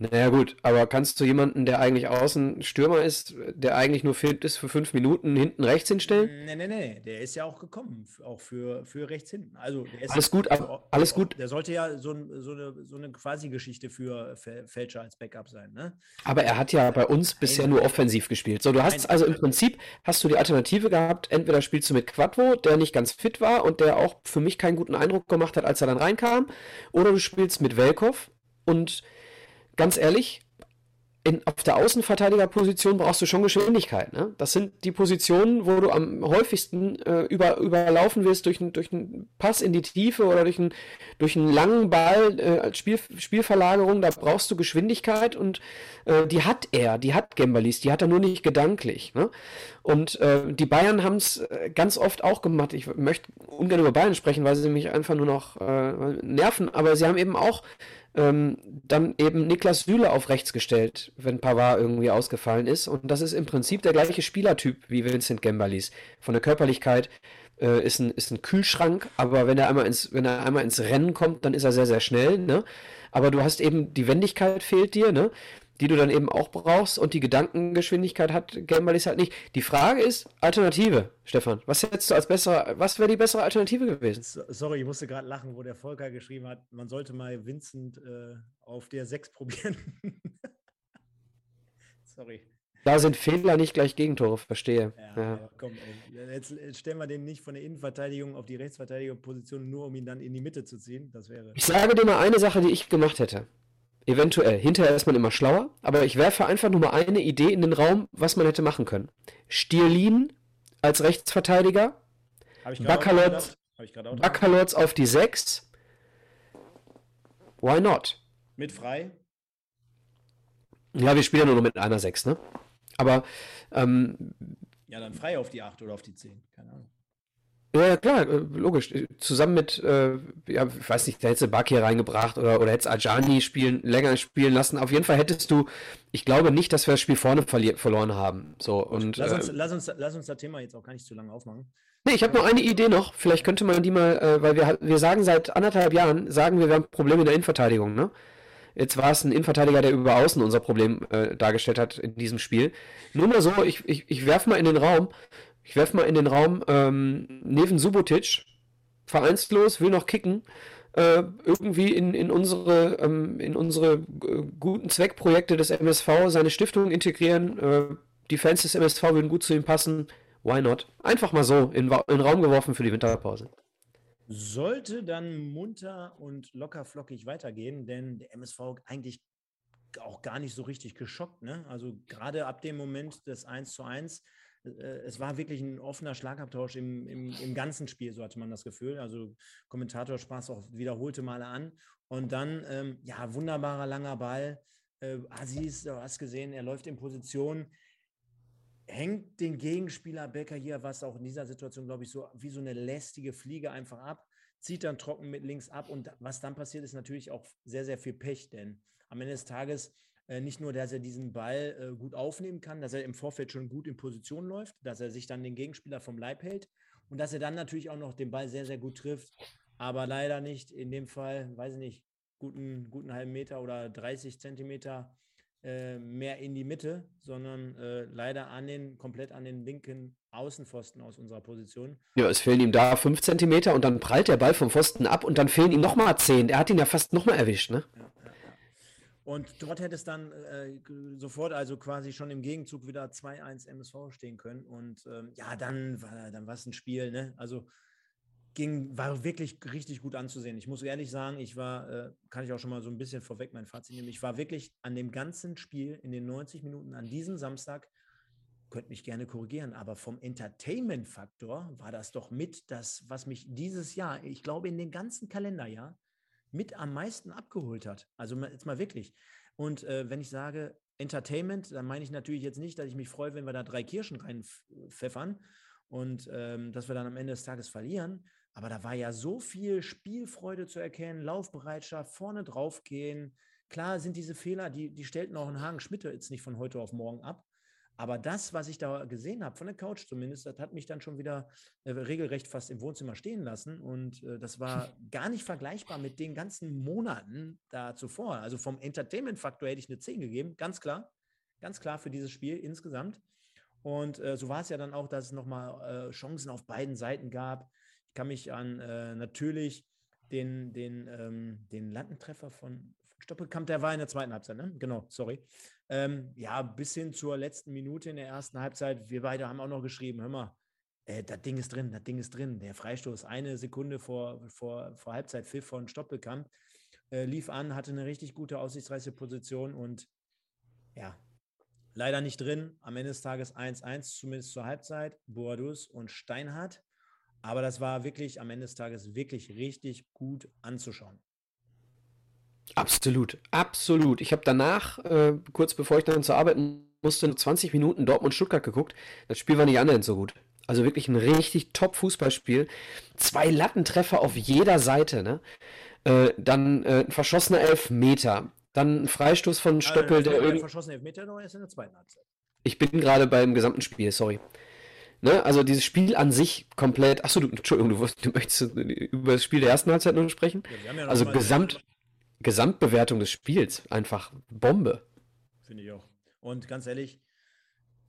Naja gut, aber kannst du jemanden, der eigentlich außen Stürmer ist, der eigentlich nur fit ist für fünf Minuten, hinten rechts hinstellen? Nee, nee, nee, der ist ja auch gekommen, auch für, für rechts hinten. Also alles gut, ab, alles gut. Der sollte ja so, so eine, so eine Quasi-Geschichte für Fälscher als Backup sein, ne? Aber er hat ja bei uns bisher nur offensiv gespielt. So, du hast also im Prinzip, hast du die Alternative gehabt, entweder spielst du mit Quadvo, der nicht ganz fit war und der auch für mich keinen guten Eindruck gemacht hat, als er dann reinkam, oder du spielst mit Velkov und ganz ehrlich, in, auf der Außenverteidigerposition brauchst du schon Geschwindigkeit. Ne? Das sind die Positionen, wo du am häufigsten äh, über, überlaufen wirst durch, durch einen Pass in die Tiefe oder durch einen, durch einen langen Ball äh, als Spiel, Spielverlagerung. Da brauchst du Geschwindigkeit und äh, die hat er, die hat Gembalis, die hat er nur nicht gedanklich. Ne? Und äh, die Bayern haben es äh, ganz oft auch gemacht. Ich möchte ungern über Bayern sprechen, weil sie mich einfach nur noch äh, nerven, aber sie haben eben auch ähm, dann eben Niklas Süle auf rechts gestellt, wenn Pavard irgendwie ausgefallen ist. Und das ist im Prinzip der gleiche Spielertyp wie Vincent Gembalis. Von der Körperlichkeit äh, ist, ein, ist ein Kühlschrank, aber wenn er einmal ins, wenn er einmal ins Rennen kommt, dann ist er sehr, sehr schnell. Ne? Aber du hast eben, die Wendigkeit fehlt dir, ne? Die du dann eben auch brauchst und die Gedankengeschwindigkeit hat Gambalis halt nicht. Die Frage ist, Alternative, Stefan. Was hättest du als besser, was wäre die bessere Alternative gewesen? Sorry, ich musste gerade lachen, wo der Volker geschrieben hat, man sollte mal Vincent äh, auf der 6 <laughs> probieren. Sorry. Da sind Fehler nicht gleich Gegentore, verstehe. Ja, ja. komm, jetzt, jetzt, stellen wir den nicht von der Innenverteidigung auf die Rechtsverteidigerposition, nur um ihn dann in die Mitte zu ziehen. Das wäre. Ich sage dir mal eine Sache, die ich gemacht hätte. Eventuell. Hinterher ist man immer schlauer, aber ich werfe einfach nur mal eine Idee in den Raum, was man hätte machen können. Stierlin als Rechtsverteidiger, Baccalords auf die 6. Why not? Mit frei? Ja, wir spielen ja nur noch mit einer 6, ne? Aber. Ähm, ja, dann frei auf die 8 oder auf die 10. Keine Ahnung. Ja, klar, äh, logisch. Zusammen mit, äh, ja, ich weiß nicht, da hättest du Bakir reingebracht oder, oder hättest Ajani spielen, länger spielen lassen. Auf jeden Fall hättest du, ich glaube nicht, dass wir das Spiel vorne verloren haben. So, und, lass, uns, äh, lass, uns, lass uns das Thema jetzt auch gar nicht zu lange aufmachen. Nee, ich habe noch eine Idee noch. Vielleicht könnte man die mal, äh, weil wir, wir sagen seit anderthalb Jahren, sagen wir, wir haben Probleme in der Innenverteidigung, ne? Jetzt war es ein Innenverteidiger, der über außen unser Problem äh, dargestellt hat in diesem Spiel. Nur mal so, ich, ich, ich werfe mal in den Raum, ich werfe mal in den Raum, ähm, Neven Subotic, vereinslos, will noch kicken, äh, irgendwie in, in unsere, ähm, in unsere äh, guten Zweckprojekte des MSV seine Stiftung integrieren. Äh, die Fans des MSV würden gut zu ihm passen. Why not? Einfach mal so in, in den Raum geworfen für die Winterpause. Sollte dann munter und locker flockig weitergehen, denn der MSV eigentlich auch gar nicht so richtig geschockt. Ne? Also gerade ab dem Moment des 1 zu 1 äh, es war wirklich ein offener Schlagabtausch im, im, im, ganzen Spiel, so hatte man das Gefühl. Also Kommentator sprach es auch wiederholte Male an. Und dann, ähm, ja, wunderbarer langer Ball. Äh, Aziz, du hast gesehen, er läuft in Position, hängt den Gegenspieler Becker hier, was auch in dieser Situation, glaube ich, so wie so eine lästige Fliege einfach ab, zieht dann trocken mit links ab. Und was dann passiert, ist natürlich auch sehr, sehr viel Pech, denn am Ende des Tages äh, nicht nur, dass er diesen Ball äh, gut aufnehmen kann, dass er im Vorfeld schon gut in Position läuft, dass er sich dann den Gegenspieler vom Leib hält und dass er dann natürlich auch noch den Ball sehr, sehr gut trifft, aber leider nicht in dem Fall, weiß ich nicht, guten, guten halben Meter oder 30 Zentimeter äh, mehr in die Mitte, sondern äh, leider an den, komplett an den linken Außenpfosten aus unserer Position. Ja, es fehlen ihm da 5 Zentimeter und dann prallt der Ball vom Pfosten ab und dann fehlen ihm nochmal 10. Er hat ihn ja fast nochmal erwischt, ne? Ja. Und dort hätte es dann äh, sofort, also quasi schon im Gegenzug wieder 2-1 MSV stehen können. Und ähm, ja, dann war dann es ein Spiel, ne? Also ging, war wirklich richtig gut anzusehen. Ich muss ehrlich sagen, ich war, äh, kann ich auch schon mal so ein bisschen vorweg mein Fazit nehmen, ich war wirklich an dem ganzen Spiel in den 90 Minuten an diesem Samstag, könnt mich gerne korrigieren, aber vom Entertainment-Faktor war das doch mit das, was mich dieses Jahr, ich glaube in den ganzen Kalenderjahr, mit am meisten abgeholt hat. Also jetzt mal wirklich. Und äh, wenn ich sage Entertainment, dann meine ich natürlich jetzt nicht, dass ich mich freue, wenn wir da drei Kirschen reinpfeffern und ähm, dass wir dann am Ende des Tages verlieren. Aber da war ja so viel Spielfreude zu erkennen, Laufbereitschaft, vorne drauf gehen, klar sind diese Fehler, die, die stellten auch ein Hagen Schmidt jetzt nicht von heute auf morgen ab. Aber das, was ich da gesehen habe, von der Couch zumindest, das hat mich dann schon wieder äh, regelrecht fast im Wohnzimmer stehen lassen. Und äh, das war <laughs> gar nicht vergleichbar mit den ganzen Monaten da zuvor. Also vom Entertainment-Faktor hätte ich eine 10 gegeben, ganz klar. Ganz klar für dieses Spiel insgesamt. Und äh, so war es ja dann auch, dass es nochmal äh, Chancen auf beiden Seiten gab. Ich kann mich an äh, natürlich den, den, ähm, den Landentreffer von Stoppelkamp, der war in der zweiten Halbzeit, ne? Genau, sorry. Ähm, ja, bis hin zur letzten Minute in der ersten Halbzeit. Wir beide haben auch noch geschrieben, hör mal, äh, das Ding ist drin, das Ding ist drin. Der Freistoß eine Sekunde vor, vor, vor Halbzeit Pfiff von Stoppelkamp äh, lief an, hatte eine richtig gute aussichtsreiche Position und ja, leider nicht drin. Am Ende des Tages 1-1, zumindest zur Halbzeit. Boadus und Steinhardt. Aber das war wirklich am Ende des Tages wirklich richtig gut anzuschauen. Absolut, absolut. Ich habe danach, äh, kurz bevor ich dann zur Arbeit musste, 20 Minuten Dortmund-Stuttgart geguckt. Das Spiel war nicht annähernd so gut. Also wirklich ein richtig top Fußballspiel. Zwei Lattentreffer auf jeder Seite. Ne? Äh, dann äh, ein verschossener Elfmeter. Dann ein Freistoß von Stöckel, der irgendwie. verschossene Elfmeter noch erst in der zweiten Halbzeit. Ich bin gerade beim gesamten Spiel, sorry. Ne? Also dieses Spiel an sich komplett. Achso, du, Entschuldigung, du, du möchtest über das Spiel der ersten Halbzeit noch sprechen? Ja, ja also Gesamt. Gesamtbewertung des Spiels einfach Bombe. Finde ich auch. Und ganz ehrlich,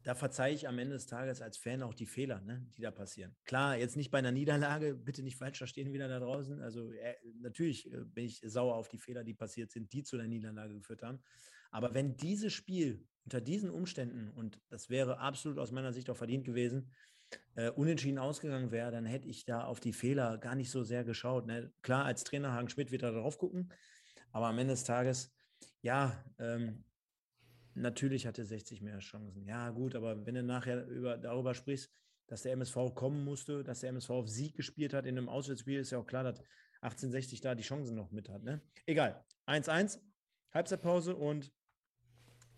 da verzeihe ich am Ende des Tages als Fan auch die Fehler, ne, die da passieren. Klar, jetzt nicht bei einer Niederlage, bitte nicht falsch verstehen wieder da draußen. Also äh, natürlich äh, bin ich sauer auf die Fehler, die passiert sind, die zu der Niederlage geführt haben. Aber wenn dieses Spiel unter diesen Umständen, und das wäre absolut aus meiner Sicht auch verdient gewesen, äh, unentschieden ausgegangen wäre, dann hätte ich da auf die Fehler gar nicht so sehr geschaut. Ne? Klar, als Trainer Hagen Schmidt wird da drauf gucken, aber am Ende des Tages, ja, ähm, natürlich hatte 60 mehr Chancen. Ja, gut, aber wenn du nachher über, darüber sprichst, dass der MSV kommen musste, dass der MSV auf Sieg gespielt hat in einem Auswärtsspiel, ist ja auch klar, dass 1860 da die Chancen noch mit hat. Ne? Egal. 1-1, Halbzeitpause und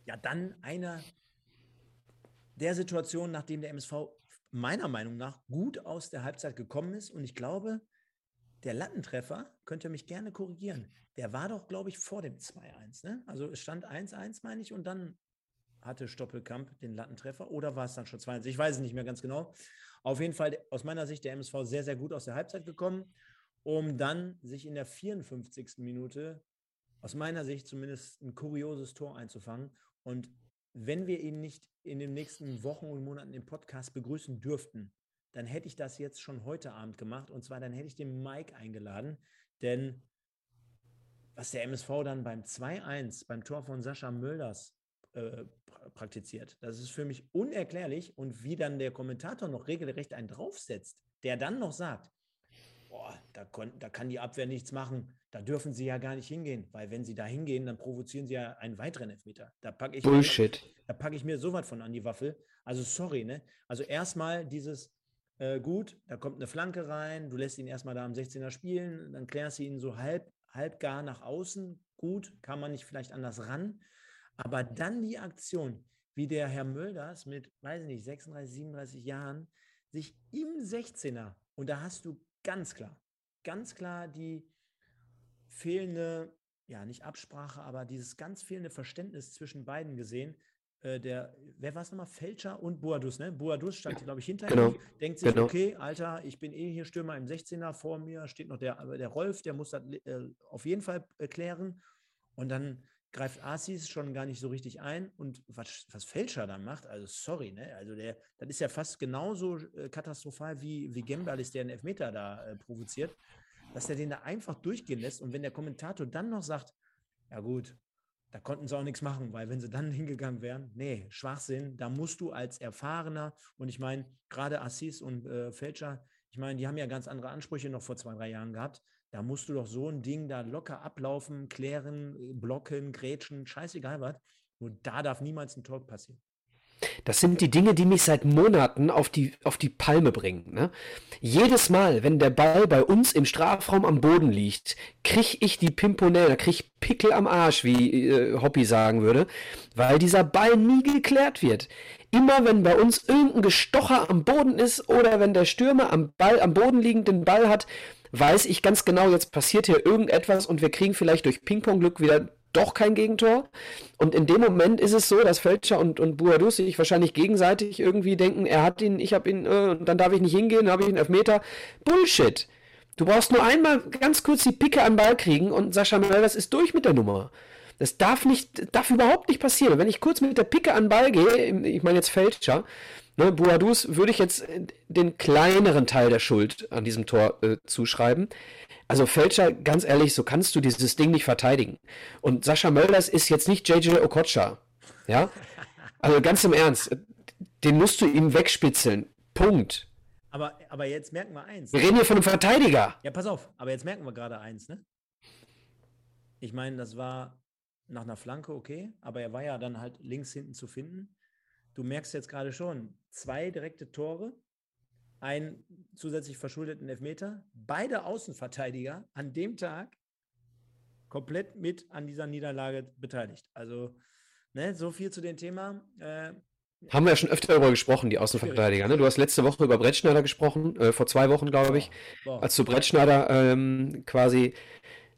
ja, dann einer der Situationen, nachdem der MSV meiner Meinung nach gut aus der Halbzeit gekommen ist. Und ich glaube, der Lattentreffer, könnt ihr mich gerne korrigieren, der war doch, glaube ich, vor dem 2-1. Ne? Also es stand 1-1, meine ich, und dann hatte Stoppelkamp den Lattentreffer oder war es dann schon 2-1? Ich weiß es nicht mehr ganz genau. Auf jeden Fall aus meiner Sicht der MSV sehr, sehr gut aus der Halbzeit gekommen, um dann sich in der 54. Minute, aus meiner Sicht zumindest, ein kurioses Tor einzufangen. Und wenn wir ihn nicht in den nächsten Wochen und Monaten im Podcast begrüßen dürften, dann hätte ich das jetzt schon heute Abend gemacht. Und zwar dann hätte ich den Mike eingeladen. Denn was der MSV dann beim 2-1, beim Tor von Sascha Mölders äh, praktiziert, das ist für mich unerklärlich. Und wie dann der Kommentator noch regelrecht einen draufsetzt, der dann noch sagt, boah, da, da kann die Abwehr nichts machen. Da dürfen sie ja gar nicht hingehen, weil wenn sie da hingehen, dann provozieren sie ja einen weiteren Elfmeter. Da packe ich Bullshit. Mir, da packe ich mir so was von an die Waffel. Also sorry, ne? Also erstmal dieses, äh, gut, da kommt eine Flanke rein, du lässt ihn erstmal da am 16er spielen, dann klärst du ihn so halb, halb gar nach außen. Gut, kann man nicht vielleicht anders ran. Aber dann die Aktion, wie der Herr Mölders mit, weiß ich nicht, 36, 37 Jahren sich im 16er, und da hast du ganz klar, ganz klar die fehlende, ja, nicht Absprache, aber dieses ganz fehlende Verständnis zwischen beiden gesehen, äh, der, wer war es nochmal? Fälscher und Boadus, ne? Boadus stand, glaube ich, hinter genau. ihm, denkt sich, genau. okay, Alter, ich bin eh hier Stürmer im 16er, vor mir steht noch der, der Rolf, der muss das äh, auf jeden Fall erklären. Und dann greift Asis schon gar nicht so richtig ein. Und was, was Fälscher dann macht, also sorry, ne? Also der, das ist ja fast genauso äh, katastrophal wie, wie Gembalis, der einen Elfmeter da äh, provoziert, dass der den da einfach durchgehen lässt. Und wenn der Kommentator dann noch sagt, ja gut, da konnten sie auch nichts machen, weil wenn sie dann <laughs> hingegangen wären, nee, Schwachsinn, da musst du als Erfahrener, und ich meine, gerade Assis und äh, Fälscher, ich meine, die haben ja ganz andere Ansprüche noch vor zwei, drei Jahren gehabt. Da musst du doch so ein Ding da locker ablaufen, klären, blocken, grätschen, scheißegal was. Nur da darf niemals ein Tor passieren. Das sind die Dinge, die mich seit Monaten auf die, auf die Palme bringen. Ne? Jedes Mal, wenn der Ball bei uns im Strafraum am Boden liegt, krieg ich die Pimponella, krieg ich Pickel am Arsch, wie äh, Hoppy sagen würde, weil dieser Ball nie geklärt wird. Immer wenn bei uns irgendein Gestocher am Boden ist oder wenn der Stürmer am Ball, am Boden liegenden Ball hat, weiß ich ganz genau, jetzt passiert hier irgendetwas und wir kriegen vielleicht durch Ping-Pong-Glück wieder doch kein Gegentor. Und in dem Moment ist es so, dass Fälscher und, und Buadou sich wahrscheinlich gegenseitig irgendwie denken, er hat ihn, ich habe ihn, äh, und dann darf ich nicht hingehen, dann habe ich einen Elfmeter. Bullshit. Du brauchst nur einmal ganz kurz die Picke den Ball kriegen und Sascha Mölders ist durch mit der Nummer. Das darf nicht, darf überhaupt nicht passieren. Wenn ich kurz mit der Picke an den Ball gehe, ich meine jetzt Fälscher, ne, Buadus würde ich jetzt den kleineren Teil der Schuld an diesem Tor äh, zuschreiben. Also Fälscher, ganz ehrlich, so kannst du dieses Ding nicht verteidigen. Und Sascha Mölders ist jetzt nicht JJ Okocha. Ja? Also ganz im Ernst, den musst du ihm wegspitzeln. Punkt. Aber, aber jetzt merken wir eins. Wir reden hier von einem Verteidiger. Ja, pass auf, aber jetzt merken wir gerade eins, ne? Ich meine, das war nach einer Flanke okay, aber er war ja dann halt links hinten zu finden. Du merkst jetzt gerade schon, zwei direkte Tore, einen zusätzlich verschuldeten Elfmeter, beide Außenverteidiger an dem Tag komplett mit an dieser Niederlage beteiligt. Also, ne, so viel zu dem Thema. Äh, haben wir ja schon öfter darüber gesprochen, die Außenverteidiger. Ne? Du hast letzte Woche über Brettschneider gesprochen, äh, vor zwei Wochen, glaube ich, boah, boah. als du Brettschneider ähm, quasi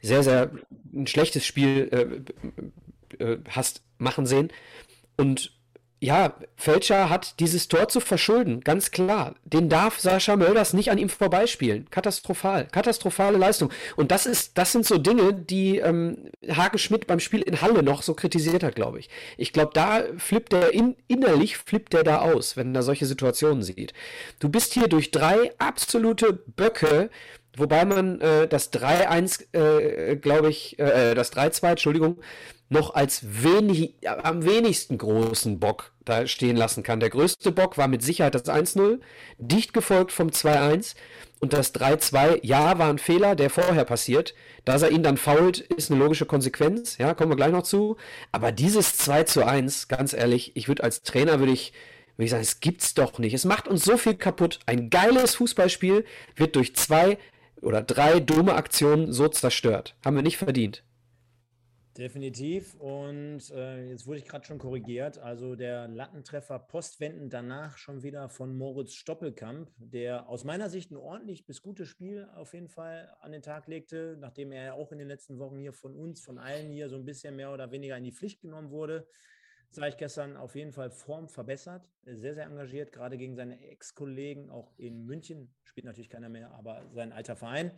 sehr, sehr ein schlechtes Spiel äh, äh, hast machen sehen. Und ja, Fälscher hat dieses Tor zu verschulden, ganz klar. Den darf Sascha Mölders nicht an ihm vorbeispielen. Katastrophal, katastrophale Leistung. Und das ist, das sind so Dinge, die ähm, Hage Schmidt beim Spiel in Halle noch so kritisiert hat, glaube ich. Ich glaube, da flippt er in, innerlich flippt er da aus, wenn er solche Situationen sieht. Du bist hier durch drei absolute Böcke Wobei man äh, das 3-1, äh, glaube ich, äh, äh das 3-2, Entschuldigung, noch als wenig, am wenigsten großen Bock da stehen lassen kann. Der größte Bock war mit Sicherheit das 1-0, dicht gefolgt vom 2-1 und das 3-2, ja, war ein Fehler, der vorher passiert. Dass er ihn dann fault, ist eine logische Konsequenz, ja, kommen wir gleich noch zu. Aber dieses 2 1, ganz ehrlich, ich würde als Trainer, würde ich, würde ich sagen, es gibt's doch nicht. Es macht uns so viel kaputt. Ein geiles Fußballspiel wird durch zwei oder drei dumme Aktionen so zerstört. Haben wir nicht verdient. Definitiv. Und äh, jetzt wurde ich gerade schon korrigiert. Also der Lattentreffer postwendend danach schon wieder von Moritz Stoppelkamp, der aus meiner Sicht ein ordentlich bis gutes Spiel auf jeden Fall an den Tag legte, nachdem er ja auch in den letzten Wochen hier von uns, von allen hier so ein bisschen mehr oder weniger in die Pflicht genommen wurde sah ich gestern auf jeden Fall Form verbessert. Sehr, sehr engagiert, gerade gegen seine Ex-Kollegen, auch in München. Spielt natürlich keiner mehr, aber sein alter Verein.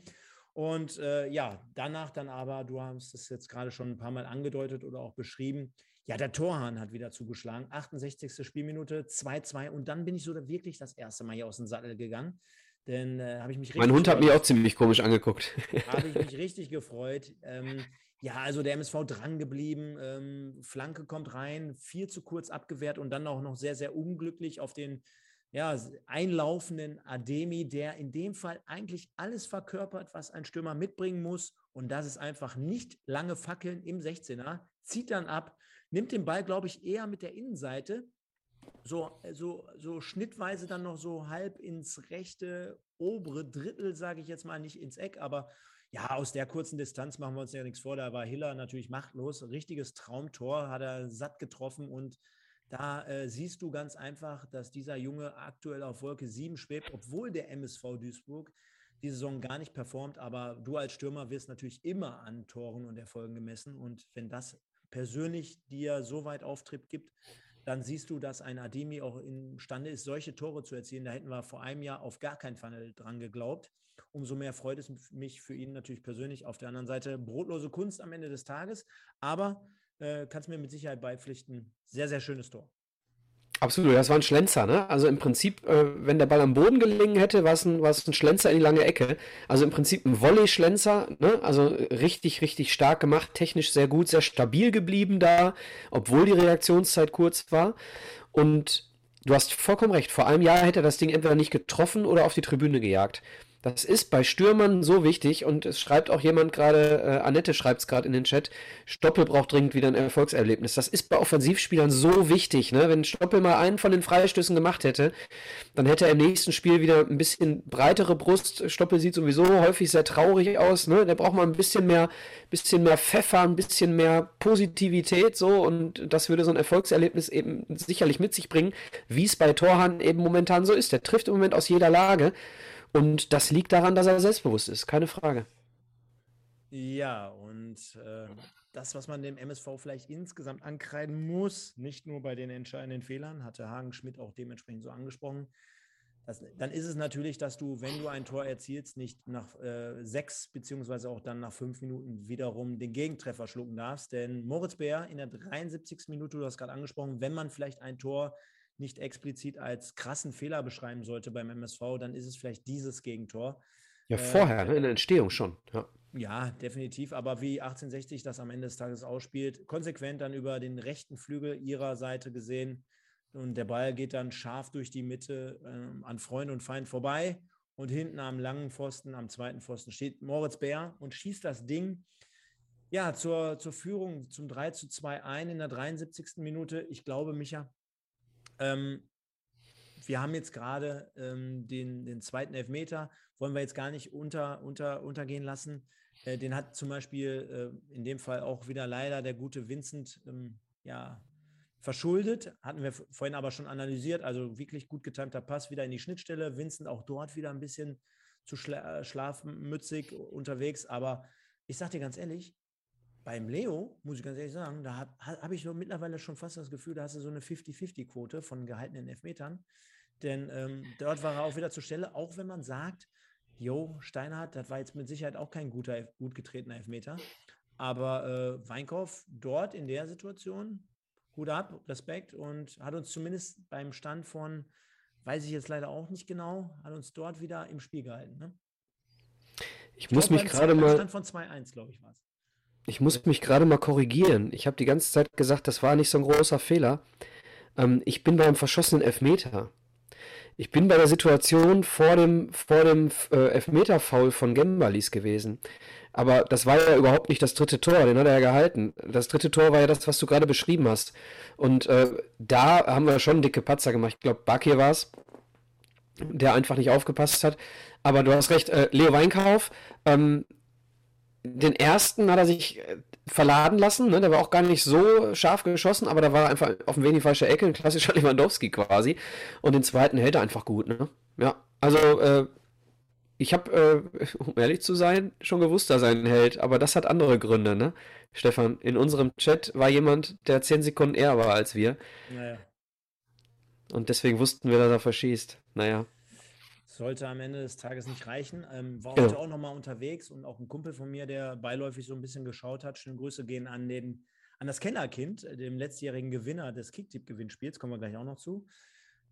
Und äh, ja, danach dann aber, du hast es jetzt gerade schon ein paar Mal angedeutet oder auch beschrieben, ja, der Torhahn hat wieder zugeschlagen. 68. Spielminute, 2-2. Und dann bin ich so wirklich das erste Mal hier aus dem Sattel gegangen. Denn äh, habe ich mich Mein Hund hat mich auch ziemlich komisch angeguckt. <laughs> Habe ich mich richtig gefreut. Ähm, ja, also der MSV dran geblieben, ähm, Flanke kommt rein, viel zu kurz abgewehrt und dann auch noch sehr, sehr unglücklich auf den ja, einlaufenden Ademi, der in dem Fall eigentlich alles verkörpert, was ein Stürmer mitbringen muss. Und das ist einfach nicht lange Fackeln im 16er, zieht dann ab, nimmt den Ball, glaube ich, eher mit der Innenseite, so, so, so schnittweise dann noch so halb ins rechte obere Drittel, sage ich jetzt mal, nicht ins Eck, aber ja, aus der kurzen Distanz machen wir uns ja nichts vor. Da war Hiller natürlich machtlos. Richtiges Traumtor, hat er satt getroffen und da äh, siehst du ganz einfach, dass dieser Junge aktuell auf Wolke 7 schwebt, obwohl der MSV Duisburg die Saison gar nicht performt. Aber du als Stürmer wirst natürlich immer an Toren und Erfolgen gemessen. Und wenn das persönlich dir so weit Auftritt gibt, dann siehst du, dass ein Ademi auch imstande ist, solche Tore zu erzielen. Da hätten wir vor einem Jahr auf gar keinen Fall dran geglaubt. Umso mehr freut es mich für ihn natürlich persönlich. Auf der anderen Seite brotlose Kunst am Ende des Tages, aber äh, kannst mir mit Sicherheit beipflichten. Sehr, sehr schönes Tor. Absolut, das war ein Schlenzer, ne? Also im Prinzip, äh, wenn der Ball am Boden gelegen hätte, war es ein, ein Schlenzer in die lange Ecke. Also im Prinzip ein Volley-Schlenzer, ne? Also richtig, richtig stark gemacht, technisch sehr gut, sehr stabil geblieben da, obwohl die Reaktionszeit kurz war. Und du hast vollkommen recht, vor einem Jahr hätte er das Ding entweder nicht getroffen oder auf die Tribüne gejagt. Das ist bei Stürmern so wichtig und es schreibt auch jemand gerade, äh, Annette schreibt es gerade in den Chat, Stoppel braucht dringend wieder ein Erfolgserlebnis. Das ist bei Offensivspielern so wichtig. Ne? Wenn Stoppel mal einen von den Freistößen gemacht hätte, dann hätte er im nächsten Spiel wieder ein bisschen breitere Brust. Stoppel sieht sowieso häufig sehr traurig aus. Ne? Der braucht mal ein bisschen mehr, bisschen mehr Pfeffer, ein bisschen mehr Positivität so und das würde so ein Erfolgserlebnis eben sicherlich mit sich bringen, wie es bei Torhahn eben momentan so ist. Der trifft im Moment aus jeder Lage. Und das liegt daran, dass er selbstbewusst ist, keine Frage. Ja, und äh, das, was man dem MSV vielleicht insgesamt ankreiden muss, nicht nur bei den entscheidenden Fehlern, hatte Hagen Schmidt auch dementsprechend so angesprochen, das, dann ist es natürlich, dass du, wenn du ein Tor erzielst, nicht nach äh, sechs beziehungsweise auch dann nach fünf Minuten wiederum den Gegentreffer schlucken darfst. Denn Moritz Bär in der 73. Minute, du hast gerade angesprochen, wenn man vielleicht ein Tor nicht explizit als krassen Fehler beschreiben sollte beim MSV, dann ist es vielleicht dieses Gegentor. Ja, vorher, äh, in der Entstehung schon. Ja. ja, definitiv. Aber wie 1860 das am Ende des Tages ausspielt, konsequent dann über den rechten Flügel ihrer Seite gesehen. Und der Ball geht dann scharf durch die Mitte äh, an Freund und Feind vorbei. Und hinten am langen Pfosten, am zweiten Pfosten, steht Moritz Bär und schießt das Ding ja, zur, zur Führung zum 3 zu 2 ein in der 73. Minute. Ich glaube, Micha, ähm, wir haben jetzt gerade ähm, den, den zweiten Elfmeter, wollen wir jetzt gar nicht unter, unter, untergehen lassen. Äh, den hat zum Beispiel äh, in dem Fall auch wieder leider der gute Vincent ähm, ja, verschuldet. Hatten wir vorhin aber schon analysiert. Also wirklich gut getimter Pass wieder in die Schnittstelle. Vincent auch dort wieder ein bisschen zu schla schlafmützig unterwegs. Aber ich sage dir ganz ehrlich, beim Leo, muss ich ganz ehrlich sagen, da habe hab ich mittlerweile schon fast das Gefühl, da hast du so eine 50-50-Quote von gehaltenen Elfmetern. Denn ähm, dort war er auch wieder zur Stelle, auch wenn man sagt, Jo, Steinhardt, das war jetzt mit Sicherheit auch kein guter, gut getretener Elfmeter. Aber äh, Weinkauf dort in der Situation, Hut ab, Respekt und hat uns zumindest beim Stand von, weiß ich jetzt leider auch nicht genau, hat uns dort wieder im Spiel gehalten. Ne? Ich, ich muss mich gerade mal. Stand von 2-1, glaube ich, war es. Ich muss mich gerade mal korrigieren. Ich habe die ganze Zeit gesagt, das war nicht so ein großer Fehler. Ähm, ich bin beim verschossenen Elfmeter. Ich bin bei der Situation vor dem, vor dem äh, Elfmeter-Foul von Gembalis gewesen. Aber das war ja überhaupt nicht das dritte Tor, den hat er ja gehalten. Das dritte Tor war ja das, was du gerade beschrieben hast. Und äh, da haben wir schon dicke Patzer gemacht. Ich glaube, Bakir war es, der einfach nicht aufgepasst hat. Aber du hast recht, äh, Leo Weinkauf, ähm, den ersten hat er sich äh, verladen lassen, ne? der war auch gar nicht so scharf geschossen, aber da war er einfach auf dem wenig falsche Ecke, ein klassischer <laughs> Lewandowski quasi. Und den zweiten hält er einfach gut, ne? Ja, also äh, ich habe, äh, <laughs> um ehrlich zu sein, schon gewusst, dass er ihn hält, aber das hat andere Gründe, ne? Stefan, in unserem Chat war jemand, der zehn Sekunden eher war als wir. Naja. Und deswegen wussten wir, dass er verschießt. Naja. Sollte am Ende des Tages nicht reichen. Ähm, war heute ja. auch nochmal unterwegs und auch ein Kumpel von mir, der beiläufig so ein bisschen geschaut hat. Schöne Grüße gehen an, den, an das Kellerkind, dem letztjährigen Gewinner des Kicktipp-Gewinnspiels. Kommen wir gleich auch noch zu.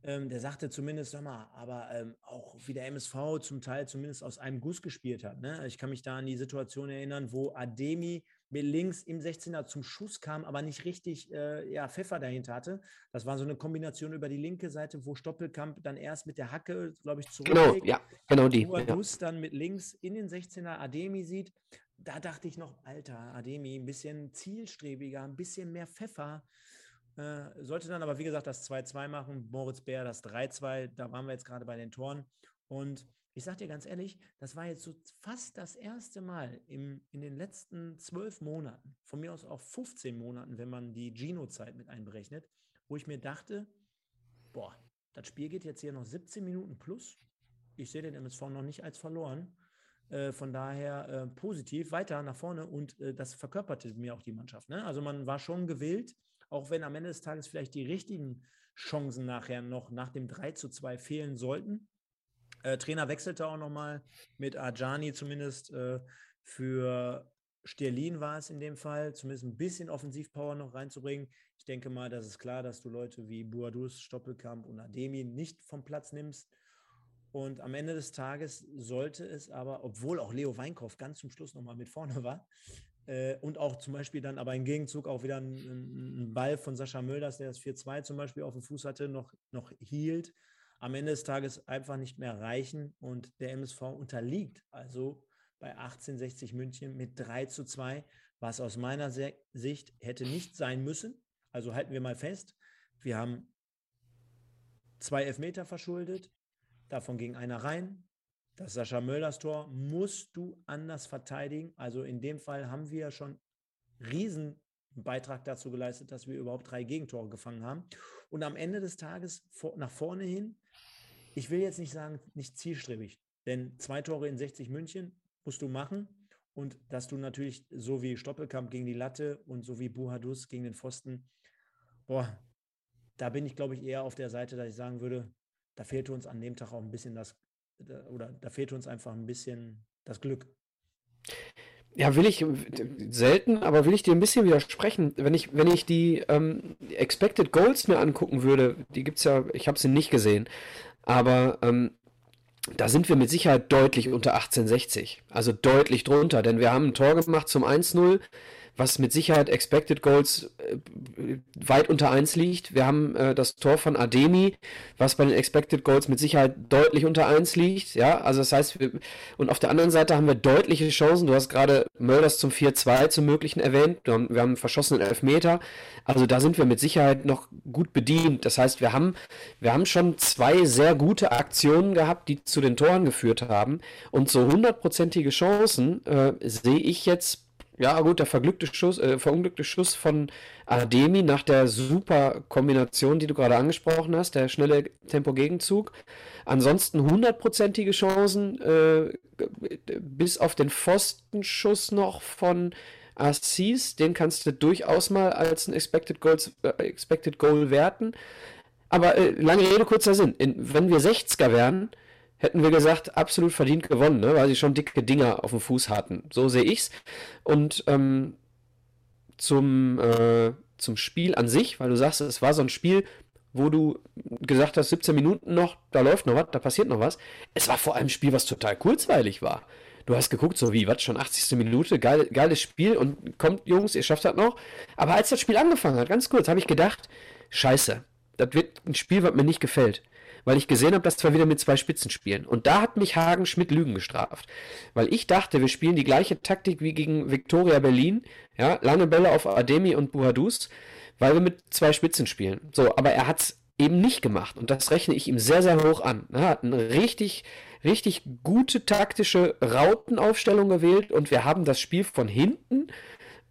Ähm, der sagte zumindest, sag mal, aber ähm, auch wie der MSV zum Teil zumindest aus einem Guss gespielt hat. Ne? Ich kann mich da an die Situation erinnern, wo Ademi links im 16er zum Schuss kam, aber nicht richtig äh, ja, Pfeffer dahinter hatte. Das war so eine Kombination über die linke Seite, wo Stoppelkamp dann erst mit der Hacke, glaube ich, zurück. Genau, ja, genau die. Wo er ja. dann mit links in den 16er Ademi sieht. Da dachte ich noch, Alter, Ademi, ein bisschen zielstrebiger, ein bisschen mehr Pfeffer. Äh, sollte dann aber, wie gesagt, das 2-2 machen. Moritz Bär das 3-2. Da waren wir jetzt gerade bei den Toren. Und ich sage dir ganz ehrlich, das war jetzt so fast das erste Mal im, in den letzten zwölf Monaten, von mir aus auch 15 Monaten, wenn man die Gino-Zeit mit einberechnet, wo ich mir dachte, boah, das Spiel geht jetzt hier noch 17 Minuten plus. Ich sehe den MSV noch nicht als verloren. Äh, von daher äh, positiv weiter nach vorne und äh, das verkörperte mir auch die Mannschaft. Ne? Also man war schon gewillt, auch wenn am Ende des Tages vielleicht die richtigen Chancen nachher noch nach dem 3 zu 2 fehlen sollten. Äh, Trainer wechselte auch nochmal mit Ajani zumindest äh, für Sterlin war es in dem Fall, zumindest ein bisschen Offensivpower noch reinzubringen. Ich denke mal, das ist klar, dass du Leute wie Buadus, Stoppelkamp und Ademi nicht vom Platz nimmst. Und am Ende des Tages sollte es aber, obwohl auch Leo Weinkauf ganz zum Schluss nochmal mit vorne war, äh, und auch zum Beispiel dann aber im Gegenzug auch wieder ein, Ball von Sascha Mölders, der das 4-2 zum Beispiel auf dem Fuß hatte, noch, noch hielt. Am Ende des Tages einfach nicht mehr reichen und der MSV unterliegt. Also bei 1860 München mit 3 zu 2, was aus meiner Sicht hätte nicht sein müssen. Also halten wir mal fest, wir haben zwei Elfmeter verschuldet, davon ging einer rein, das Sascha Möllers Tor musst du anders verteidigen. Also in dem Fall haben wir schon riesen Beitrag dazu geleistet, dass wir überhaupt drei Gegentore gefangen haben. Und am Ende des Tages nach vorne hin, ich will jetzt nicht sagen, nicht zielstrebig, denn zwei Tore in 60 München musst du machen. und dass du natürlich so wie Stoppelkamp gegen die Latte und so wie Buhadus gegen den Pfosten, boah, da bin ich, glaube ich, eher auf der Seite, dass ich sagen würde, da fehlte uns an dem Tag auch ein bisschen das, oder da fehlte uns einfach ein bisschen das Glück. Ja, will ich selten, aber will ich dir ein bisschen widersprechen. Wenn ich, wenn ich die ähm, Expected Goals mir angucken würde, die gibt es ja, ich habe sie nicht gesehen, aber ähm, da sind wir mit Sicherheit deutlich unter 1860. Also deutlich drunter, denn wir haben ein Tor gemacht zum 1-0 was mit Sicherheit Expected Goals äh, weit unter 1 liegt. Wir haben äh, das Tor von Ademi, was bei den Expected Goals mit Sicherheit deutlich unter 1 liegt. Ja, also das heißt, wir, und auf der anderen Seite haben wir deutliche Chancen. Du hast gerade Mölders zum 4-2 zum Möglichen erwähnt. Wir haben, wir haben einen verschossenen Elfmeter. Also da sind wir mit Sicherheit noch gut bedient. Das heißt, wir haben, wir haben schon zwei sehr gute Aktionen gehabt, die zu den Toren geführt haben. Und so hundertprozentige Chancen äh, sehe ich jetzt ja, gut, der verglückte Schuss, äh, verunglückte Schuss von Ademi nach der super Kombination, die du gerade angesprochen hast, der schnelle Tempo-Gegenzug. Ansonsten hundertprozentige Chancen, äh, bis auf den Pfostenschuss noch von Assis, den kannst du durchaus mal als ein Expected, Goals, äh, Expected Goal werten. Aber äh, lange Rede, kurzer Sinn. In, wenn wir 60er wären, hätten wir gesagt, absolut verdient gewonnen, ne? weil sie schon dicke Dinger auf dem Fuß hatten. So sehe ich's. Und ähm, zum, äh, zum Spiel an sich, weil du sagst, es war so ein Spiel, wo du gesagt hast, 17 Minuten noch, da läuft noch was, da passiert noch was. Es war vor allem ein Spiel, was total kurzweilig war. Du hast geguckt, so wie, was, schon 80. Minute, geil, geiles Spiel und kommt, Jungs, ihr schafft das noch. Aber als das Spiel angefangen hat, ganz kurz, habe ich gedacht, scheiße, das wird ein Spiel, was mir nicht gefällt weil ich gesehen habe, dass wir wieder mit zwei Spitzen spielen. Und da hat mich Hagen Schmidt Lügen gestraft. Weil ich dachte, wir spielen die gleiche Taktik wie gegen Viktoria Berlin. Ja, lange Bälle auf Ademi und Buhadus, weil wir mit zwei Spitzen spielen. So, aber er hat es eben nicht gemacht. Und das rechne ich ihm sehr, sehr hoch an. Er hat eine richtig, richtig gute taktische Rautenaufstellung gewählt und wir haben das Spiel von hinten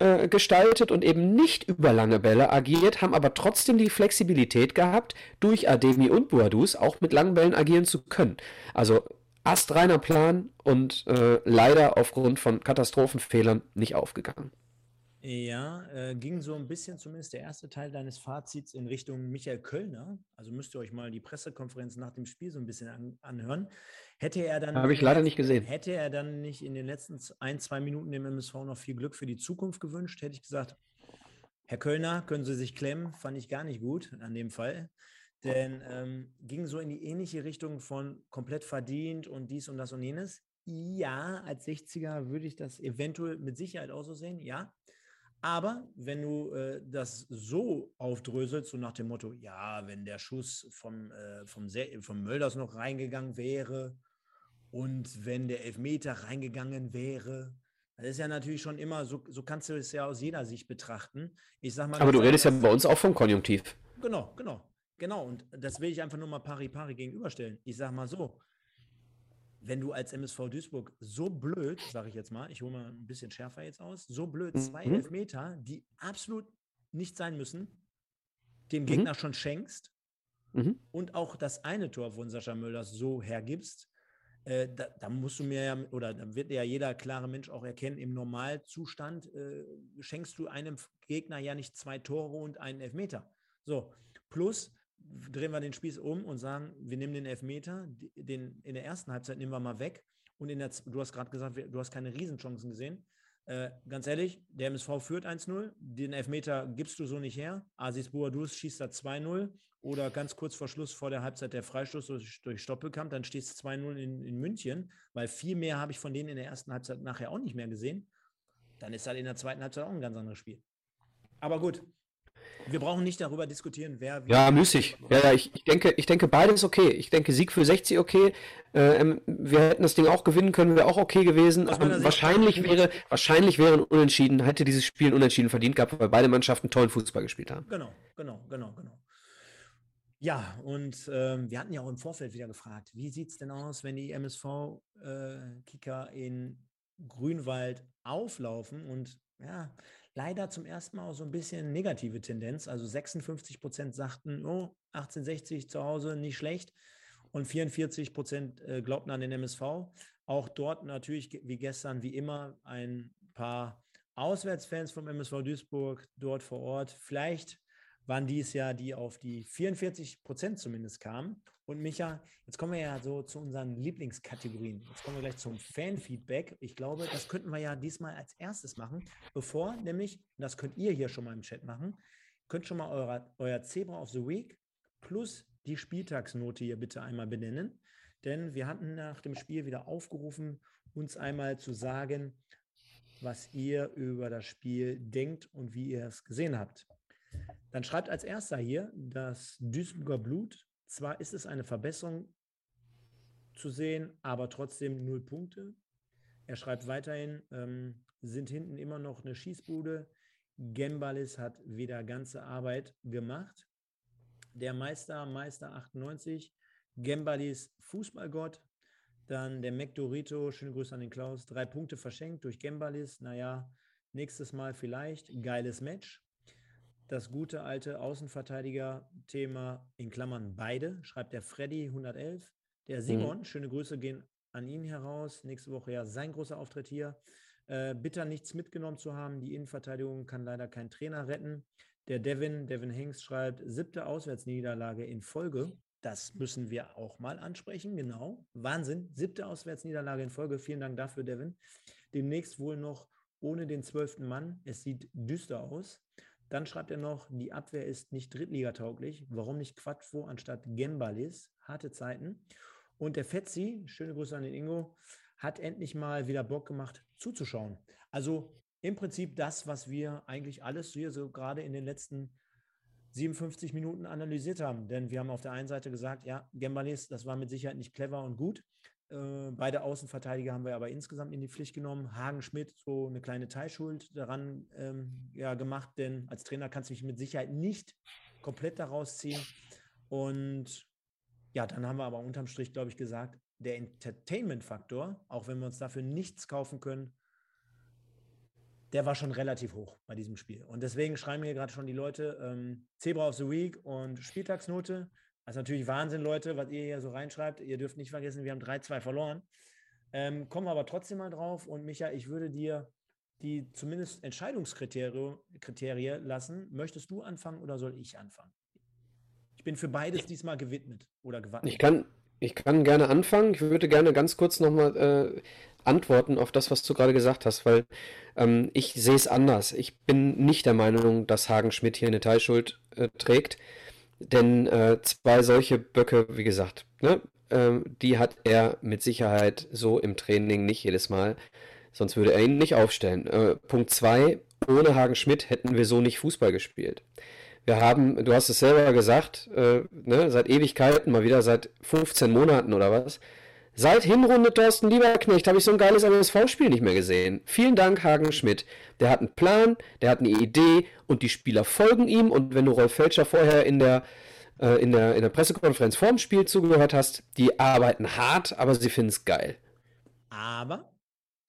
äh, gestaltet und eben nicht über lange Bälle agiert, haben aber trotzdem die Flexibilität gehabt, durch Ademi und Boadus auch mit langen Bällen agieren zu können. Also astreiner Plan und äh, leider aufgrund von Katastrophenfehlern nicht aufgegangen. Ja, äh, ging so ein bisschen zumindest der erste Teil deines Fazits in Richtung Michael Kölner. Also müsst ihr euch mal die Pressekonferenz nach dem Spiel so ein bisschen an, anhören. Hätte er dann. Habe ich leider nicht gesehen. Hätte er dann nicht in den letzten ein, zwei Minuten dem MSV noch viel Glück für die Zukunft gewünscht, hätte ich gesagt, Herr Kölner, können Sie sich klemmen? Fand ich gar nicht gut an dem Fall. Denn ähm, ging so in die ähnliche Richtung von komplett verdient und dies und das und jenes. Ja, als 60er würde ich das eventuell mit Sicherheit auch so sehen, ja. Aber wenn du äh, das so aufdröselst, so nach dem Motto, ja, wenn der Schuss vom, äh, vom, vom Mölders noch reingegangen wäre und wenn der Elfmeter reingegangen wäre, das ist ja natürlich schon immer, so, so kannst du es ja aus jeder Sicht betrachten. Ich sag mal, Aber du redest ja bei uns auch vom Konjunktiv. Genau, genau, genau. Und das will ich einfach nur mal pari pari gegenüberstellen. Ich sag mal so, wenn du als MSV Duisburg so blöd, sage ich jetzt mal, ich hole mal ein bisschen schärfer jetzt aus, so blöd zwei mhm. Elfmeter, die absolut nicht sein müssen, dem mhm. Gegner schon schenkst mhm. und auch das eine Tor von Sascha Mölders so hergibst, äh, da, da, musst du mir ja, oder da wird ja jeder klare Mensch auch erkennen, im Normalzustand äh, schenkst du einem Gegner ja nicht zwei Tore und einen Elfmeter. So, plus drehen wir den Spieß um und sagen, wir nehmen den Elfmeter, den in der ersten Halbzeit nehmen wir mal weg. Und in der, du hast gerade gesagt, du hast keine Riesenchancen gesehen. Äh, ganz ehrlich, der MSV führt 1-0, den Elfmeter gibst du so nicht her. Asis Boadus schießt da 2-0 oder ganz kurz vor Schluss vor der Halbzeit der Freistoß durch, durch Stoppelkamp, dann stehst du 2-0 in, in München, weil viel mehr habe ich von denen in der ersten Halbzeit nachher auch nicht mehr gesehen. Dann ist halt in der zweiten Halbzeit auch ein ganz anderes Spiel. Aber gut, wir brauchen nicht darüber diskutieren, wer. Ja, müßig. Ja, ja, ich, ich, denke, ich denke, beides okay. Ich denke, Sieg für 60 okay. Äh, wir hätten das Ding auch gewinnen können, wäre auch okay gewesen. wahrscheinlich wäre, wahrscheinlich wäre ein Unentschieden, hätte dieses Spiel ein Unentschieden verdient gehabt, weil beide Mannschaften tollen Fußball gespielt haben. Genau, genau, genau, genau. Ja, und ähm, wir hatten ja auch im Vorfeld wieder gefragt, wie sieht es denn aus, wenn die MSV-Kicker äh, in Grünwald auflaufen? Und ja, leider zum ersten Mal auch so ein bisschen negative Tendenz. Also 56 Prozent sagten, oh, 1860 zu Hause nicht schlecht. und 44 Prozent äh, glaubten an den MSV. Auch dort natürlich wie gestern, wie immer, ein paar Auswärtsfans vom MSV Duisburg dort vor Ort. Vielleicht waren dies ja die auf die 44 Prozent zumindest kamen. Und Micha, jetzt kommen wir ja so zu unseren Lieblingskategorien. Jetzt kommen wir gleich zum Fanfeedback. Ich glaube, das könnten wir ja diesmal als erstes machen, bevor nämlich, das könnt ihr hier schon mal im Chat machen, könnt schon mal euer, euer Zebra of the Week plus die Spieltagsnote hier bitte einmal benennen. Denn wir hatten nach dem Spiel wieder aufgerufen, uns einmal zu sagen, was ihr über das Spiel denkt und wie ihr es gesehen habt. Dann schreibt als erster hier das Duisburger Blut. Zwar ist es eine Verbesserung zu sehen, aber trotzdem null Punkte. Er schreibt weiterhin, ähm, sind hinten immer noch eine Schießbude. Gembalis hat wieder ganze Arbeit gemacht. Der Meister, Meister 98, Gembalis Fußballgott. Dann der McDorito, schöne Grüße an den Klaus, drei Punkte verschenkt durch Gembalis. Naja, nächstes Mal vielleicht. Geiles Match. Das gute alte Außenverteidiger-Thema in Klammern beide, schreibt der Freddy 111. Der mhm. Simon, mhm. schöne Grüße gehen an ihn heraus. Nächste Woche ja sein großer Auftritt hier. Äh, bitter nichts mitgenommen zu haben. Die Innenverteidigung kann leider kein Trainer retten. Der Devin, Devin Hengst schreibt, siebte Auswärtsniederlage in Folge. Das müssen wir auch mal ansprechen, genau. Wahnsinn, siebte Auswärtsniederlage in Folge. Vielen Dank dafür, Devin. Demnächst wohl noch ohne den zwölften Mann. Es sieht düster aus. Dann schreibt er noch, die Abwehr ist nicht drittligatauglich. Warum nicht Quadvo anstatt Gembalis? Harte Zeiten. Und der Fetzi, schöne Grüße an den Ingo, hat endlich mal wieder Bock gemacht zuzuschauen. Also im Prinzip das, was wir eigentlich alles hier so gerade in den letzten 57 Minuten analysiert haben. Denn wir haben auf der einen Seite gesagt, ja, Gembalis, das war mit Sicherheit nicht clever und gut. Äh, beide Außenverteidiger haben wir aber insgesamt in die Pflicht genommen. Hagen Schmidt so eine kleine Teilschuld daran ähm, ja, gemacht, denn als Trainer kannst du dich mit Sicherheit nicht komplett daraus ziehen. Und ja, dann haben wir aber unterm Strich, glaube ich, gesagt, der Entertainment-Faktor, auch wenn wir uns dafür nichts kaufen können, der war schon relativ hoch bei diesem Spiel. Und deswegen schreiben hier gerade schon die Leute ähm, Zebra of the Week und Spieltagsnote. Das ist natürlich Wahnsinn, Leute, was ihr hier so reinschreibt. Ihr dürft nicht vergessen, wir haben 3-2 verloren. Ähm, kommen wir aber trotzdem mal drauf. Und Micha, ich würde dir die zumindest Entscheidungskriterien lassen. Möchtest du anfangen oder soll ich anfangen? Ich bin für beides diesmal gewidmet oder gewappnet. Ich kann, ich kann gerne anfangen. Ich würde gerne ganz kurz nochmal äh, antworten auf das, was du gerade gesagt hast, weil ähm, ich sehe es anders. Ich bin nicht der Meinung, dass Hagen Schmidt hier eine Teilschuld äh, trägt. Denn äh, zwei solche Böcke, wie gesagt, ne, ähm, die hat er mit Sicherheit so im Training nicht jedes Mal. Sonst würde er ihn nicht aufstellen. Äh, Punkt zwei, ohne Hagen Schmidt hätten wir so nicht Fußball gespielt. Wir haben, du hast es selber gesagt, äh, ne, seit Ewigkeiten, mal wieder seit 15 Monaten oder was. Seit Hinrunde Thorsten Lieberknecht habe ich so ein geiles MSV-Spiel nicht mehr gesehen. Vielen Dank, Hagen Schmidt. Der hat einen Plan, der hat eine Idee und die Spieler folgen ihm. Und wenn du Rolf Felscher vorher in der, äh, in der, in der Pressekonferenz vorm Spiel zugehört hast, die arbeiten hart, aber sie finden es geil. Aber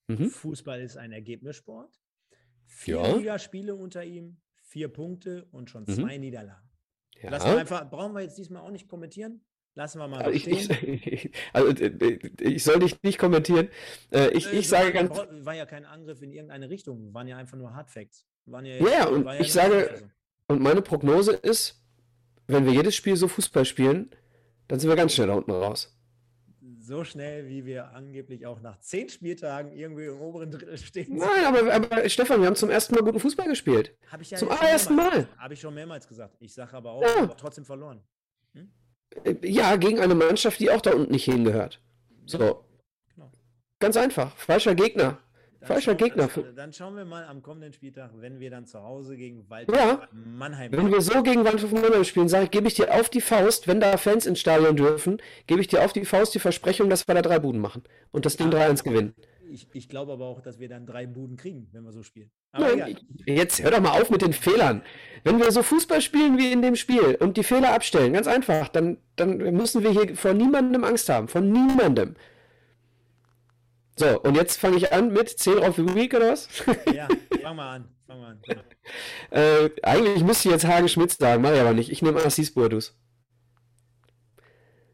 mhm. Fußball ist ein Ergebnissport. Vier ja. Ligaspiele unter ihm, vier Punkte und schon mhm. zwei. Niederlagen. Ja. Lassen wir einfach, brauchen wir jetzt diesmal auch nicht kommentieren. Lassen wir mal so also stehen. Ich, also, äh, ich soll dich nicht kommentieren. Äh, ich, ich sage ganz. War ja kein Angriff in irgendeine Richtung, waren ja einfach nur Hardfacts. Waren ja, ja, und ja ich sage, also. und meine Prognose ist, wenn wir jedes Spiel so Fußball spielen, dann sind wir ganz schnell da unten raus so schnell, wie wir angeblich auch nach zehn Spieltagen irgendwie im oberen Drittel stehen. Nein, aber, aber Stefan, wir haben zum ersten Mal guten Fußball gespielt. Ich ja zum allerersten Mal. Habe ich schon mehrmals gesagt. Ich sage aber auch, ja. aber trotzdem verloren. Hm? Ja, gegen eine Mannschaft, die auch da unten nicht hingehört. So. Genau. Ganz einfach. Falscher Gegner. Falscher Gegner. Dann, dann, schauen wir mal am kommenden Spieltag, wenn wir dann zu Hause gegen Waldhof ja, Mannheim Wenn wir so gegen Waldhof Mannheim spielen, sage ich, gebe ich dir auf die Faust, wenn da Fans ins Stadion dürfen, gebe ich dir auf die Faust die Versprechung, dass wir da drei Buden machen und das Ding ja, 3-1 gewinnen. Ich, ich glaube aber auch, dass wir dann drei Buden kriegen, wenn wir so spielen. Nein, jetzt hör doch mal auf mit den Fehlern. Wenn wir so Fußball spielen wie in dem Spiel und die Fehler abstellen, ganz einfach, dann, dann müssen wir hier vor niemandem Angst haben. Von niemandem. So, und jetzt fange ich an mit 10 auf the Week oder was? Ja, <laughs> fang mal an. Fang mal an. Ja. äh, eigentlich müsste ich jetzt Hagen Schmitz sagen, mache ich aber nicht. Ich nehme Assis Burdus.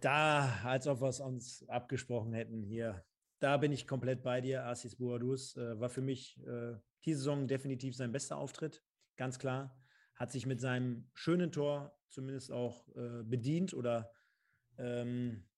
Da, als ob wir es uns abgesprochen hätten hier. Da bin ich komplett bei dir. Assis Boadus äh, war für mich äh, die Saison definitiv sein bester Auftritt, ganz klar. Hat sich mit seinem schönen Tor zumindest auch äh, bedient oder ähm,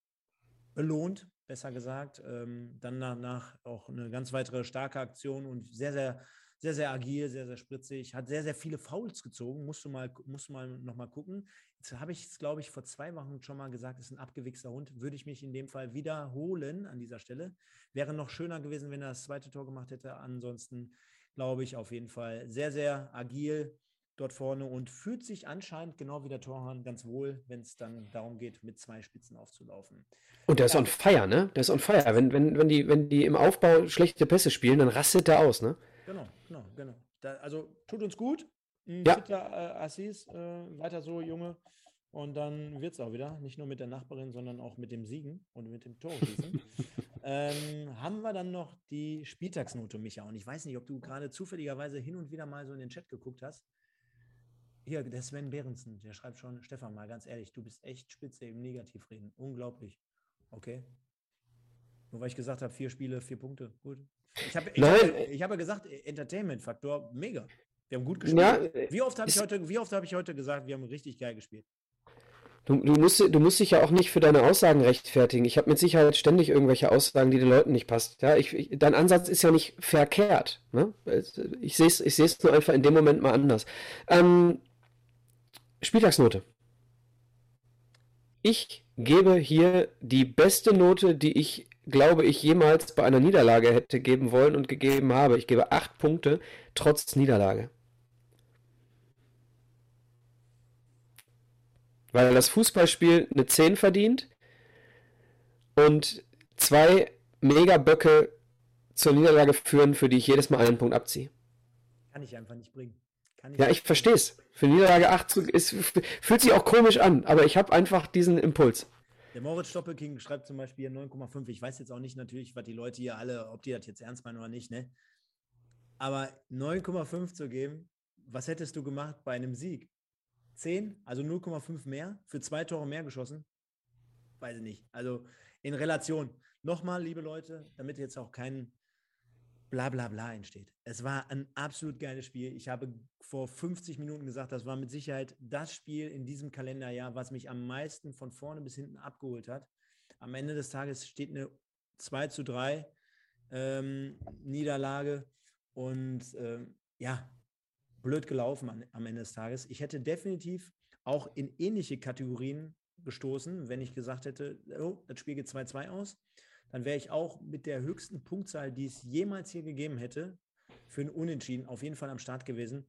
belohnt, besser gesagt. Ähm, dann danach auch eine ganz weitere starke Aktion und sehr, sehr sehr, sehr agil, sehr, sehr spritzig, hat sehr, sehr viele Fouls gezogen. Musst du mal, musst du mal nochmal gucken. Jetzt habe ich es, glaube ich, vor zwei Wochen schon mal gesagt, ist ein abgewichster Hund. Würde ich mich in dem Fall wiederholen an dieser Stelle. Wäre noch schöner gewesen, wenn er das zweite Tor gemacht hätte. Ansonsten glaube ich auf jeden Fall sehr, sehr agil dort vorne und fühlt sich anscheinend genau wie der Torhahn ganz wohl, wenn es dann darum geht, mit zwei Spitzen aufzulaufen. Und der ist on fire, ne? Der ist on fire. Wenn, wenn, wenn, die, wenn die im Aufbau schlechte Pässe spielen, dann rastet der aus, ne? Genau, genau, genau. Da, also tut uns gut. Ein ja. fitter äh, Assis, äh, weiter so, Junge. Und dann wird es auch wieder, nicht nur mit der Nachbarin, sondern auch mit dem Siegen und mit dem Torschießen. <laughs> ähm, haben wir dann noch die Spieltagsnote, Micha? Und ich weiß nicht, ob du gerade zufälligerweise hin und wieder mal so in den Chat geguckt hast. Hier, der Sven Behrensen, der schreibt schon, Stefan, mal ganz ehrlich, du bist echt spitze im Negativreden. Unglaublich. Okay. Nur weil ich gesagt habe, vier Spiele, vier Punkte. Gut. Ich habe ich hab, ich hab gesagt, Entertainment-Faktor, mega. Wir haben gut gespielt. Ja, wie oft habe ich, heute, hab ich heute gesagt, wir haben richtig geil gespielt? Du, du, musst, du musst dich ja auch nicht für deine Aussagen rechtfertigen. Ich habe mit Sicherheit ständig irgendwelche Aussagen, die den Leuten nicht passen. Ja, ich, ich, dein Ansatz ist ja nicht verkehrt. Ne? Ich sehe es ich nur einfach in dem Moment mal anders. Ähm, Spieltagsnote. Ich gebe hier die beste Note, die ich glaube ich, jemals bei einer Niederlage hätte geben wollen und gegeben habe. Ich gebe acht Punkte trotz Niederlage. Weil das Fußballspiel eine 10 verdient und zwei Megaböcke zur Niederlage führen, für die ich jedes Mal einen Punkt abziehe. Kann ich einfach nicht bringen. Ich ja, ich verstehe es. Für Niederlage 8 ist, fühlt sich auch komisch an, aber ich habe einfach diesen Impuls. Der Moritz Stoppelking schreibt zum Beispiel 9,5. Ich weiß jetzt auch nicht natürlich, was die Leute hier alle, ob die das jetzt ernst meinen oder nicht, ne? Aber 9,5 zu geben, was hättest du gemacht bei einem Sieg? 10, also 0,5 mehr, für zwei Tore mehr geschossen? Weiß ich nicht. Also in Relation. Nochmal, liebe Leute, damit jetzt auch kein bla bla bla entsteht. Es war ein absolut geiles Spiel. Ich habe vor 50 Minuten gesagt, das war mit Sicherheit das Spiel in diesem Kalenderjahr, was mich am meisten von vorne bis hinten abgeholt hat. Am Ende des Tages steht eine 2 zu 3 ähm, Niederlage und ähm, ja, blöd gelaufen an, am Ende des Tages. Ich hätte definitiv auch in ähnliche Kategorien gestoßen, wenn ich gesagt hätte, oh, das Spiel geht 2-2 aus dann wäre ich auch mit der höchsten Punktzahl, die es jemals hier gegeben hätte, für ein Unentschieden auf jeden Fall am Start gewesen.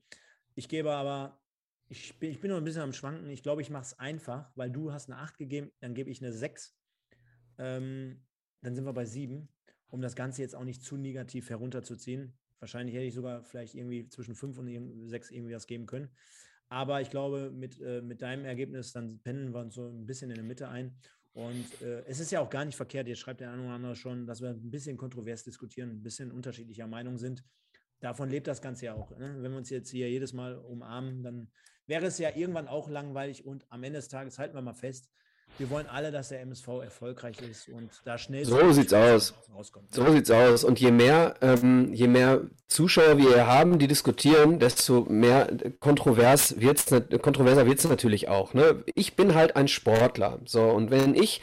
Ich gebe aber, ich bin, ich bin noch ein bisschen am Schwanken. Ich glaube, ich mache es einfach, weil du hast eine 8 gegeben, dann gebe ich eine 6. Ähm, dann sind wir bei 7, um das Ganze jetzt auch nicht zu negativ herunterzuziehen. Wahrscheinlich hätte ich sogar vielleicht irgendwie zwischen 5 und 6 irgendwie was geben können. Aber ich glaube, mit, äh, mit deinem Ergebnis, dann pendeln wir uns so ein bisschen in der Mitte ein. Und äh, es ist ja auch gar nicht verkehrt, jetzt schreibt der eine oder andere schon, dass wir ein bisschen kontrovers diskutieren, ein bisschen unterschiedlicher Meinung sind. Davon lebt das Ganze ja auch. Ne? Wenn wir uns jetzt hier jedes Mal umarmen, dann wäre es ja irgendwann auch langweilig und am Ende des Tages halten wir mal fest, wir wollen alle, dass der MSV erfolgreich ist und da schnell so sieht's aus. Rauskommt. So sieht's aus. Und je mehr, ähm, je mehr Zuschauer wir haben, die diskutieren, desto mehr kontrovers wird's, kontroverser wird es natürlich auch. Ne? Ich bin halt ein Sportler. So, und wenn ich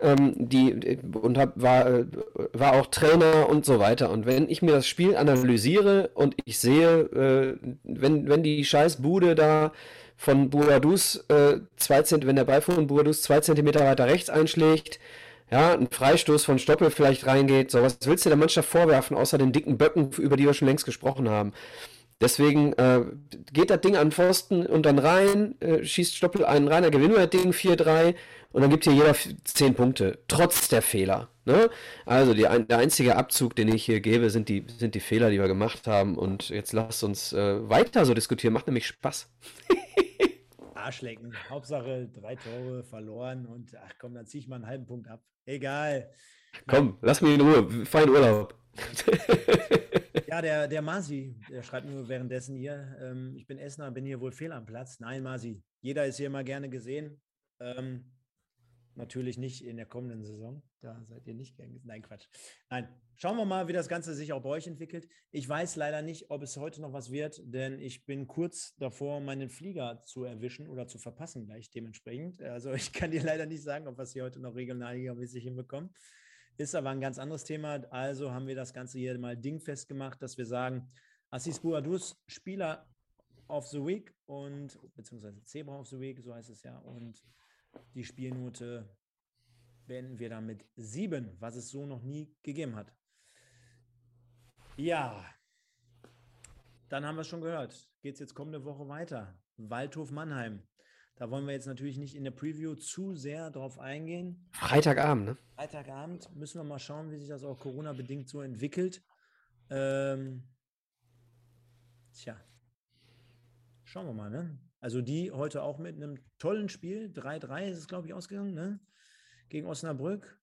ähm, die und hab, war, äh, war auch Trainer und so weiter. Und wenn ich mir das Spiel analysiere und ich sehe, äh, wenn, wenn die scheiß Bude da von Buadus, äh, zwei Zent wenn der Ball von Buadus zwei Zentimeter weiter rechts einschlägt, ja, ein Freistoß von Stoppel vielleicht reingeht, so was willst du der Mannschaft vorwerfen, außer den dicken Böcken, über die wir schon längst gesprochen haben. Deswegen äh, geht das Ding an Pfosten und dann rein, äh, schießt Stoppel einen rein, dann gewinnt das Ding 4-3 und dann gibt hier jeder 10 Punkte, trotz der Fehler. Ne? Also die, der einzige Abzug, den ich hier gebe, sind die, sind die Fehler, die wir gemacht haben. Und jetzt lasst uns äh, weiter so diskutieren, macht nämlich Spaß. <laughs> Arschlecken. Hauptsache drei Tore verloren und ach komm, dann ziehe ich mal einen halben Punkt ab. Egal. Komm, lass mich in Ruhe. Fahr in Urlaub. <laughs> ja, der, der Masi, der schreibt nur währenddessen hier, ähm, ich bin Essener, bin hier wohl fehl am Platz. Nein, Masi, jeder ist hier immer gerne gesehen. Ähm, Natürlich nicht in der kommenden Saison. Da seid ihr nicht gern. Nein, Quatsch. Nein, schauen wir mal, wie das Ganze sich auch bei euch entwickelt. Ich weiß leider nicht, ob es heute noch was wird, denn ich bin kurz davor, meinen Flieger zu erwischen oder zu verpassen gleich dementsprechend. Also <laughs> ich kann dir leider nicht sagen, ob wir es hier heute noch regionalmäßig hinbekommen. Ist aber ein ganz anderes Thema. Also haben wir das Ganze hier mal dingfest gemacht, dass wir sagen, Assis Buadus, Spieler of the Week und beziehungsweise Zebra of the Week, so heißt es ja. Und die Spielnote beenden wir dann mit sieben, was es so noch nie gegeben hat. Ja, dann haben wir es schon gehört. Geht es jetzt kommende Woche weiter? Waldhof Mannheim. Da wollen wir jetzt natürlich nicht in der Preview zu sehr drauf eingehen. Freitagabend, ne? Freitagabend müssen wir mal schauen, wie sich das auch Corona-bedingt so entwickelt. Ähm, tja, schauen wir mal, ne? Also die heute auch mit einem tollen Spiel. 3-3 ist es, glaube ich, ausgegangen, ne? Gegen Osnabrück.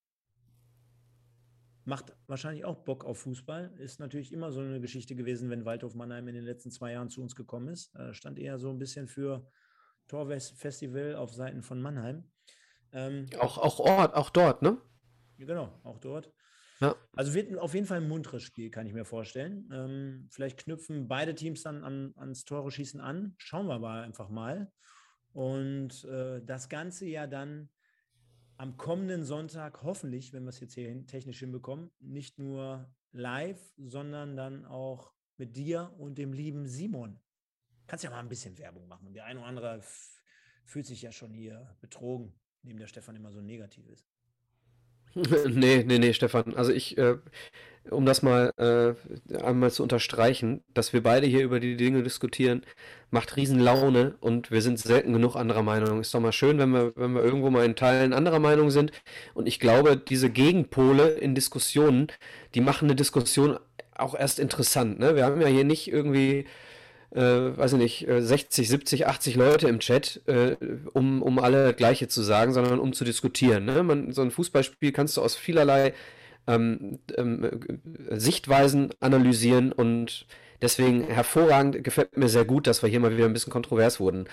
Macht wahrscheinlich auch Bock auf Fußball. Ist natürlich immer so eine Geschichte gewesen, wenn Waldhof Mannheim in den letzten zwei Jahren zu uns gekommen ist. Äh, stand eher so ein bisschen für Torfestival auf Seiten von Mannheim. Ähm, auch, auch Ort, auch dort, ne? Genau, auch dort. Ja. Also wird auf jeden Fall ein munteres Spiel, kann ich mir vorstellen. Ähm, vielleicht knüpfen beide Teams dann an, ans Tore schießen an. Schauen wir aber einfach mal. Und äh, das Ganze ja dann am kommenden Sonntag, hoffentlich, wenn wir es jetzt hier technisch hinbekommen, nicht nur live, sondern dann auch mit dir und dem lieben Simon. Kannst ja mal ein bisschen Werbung machen. Der eine oder andere fühlt sich ja schon hier betrogen, neben der Stefan immer so negativ ist. <laughs> Nee, nee, nee, Stefan. Also ich, äh, um das mal äh, einmal zu unterstreichen, dass wir beide hier über die Dinge diskutieren, macht riesen Laune und wir sind selten genug anderer Meinung. Ist doch mal schön, wenn wir, wenn wir irgendwo mal in Teilen anderer Meinung sind. Und ich glaube, diese Gegenpole in Diskussionen, die machen eine Diskussion auch erst interessant. Ne? Wir haben ja hier nicht irgendwie äh, weiß ich nicht, 60, 70, 80 Leute im Chat, äh, um, um alle Gleiche zu sagen, sondern um zu diskutieren. Ne? Man, so ein Fußballspiel kannst du aus vielerlei ähm, ähm, Sichtweisen analysieren und deswegen hervorragend gefällt mir sehr gut, dass wir hier mal wieder ein bisschen kontrovers wurden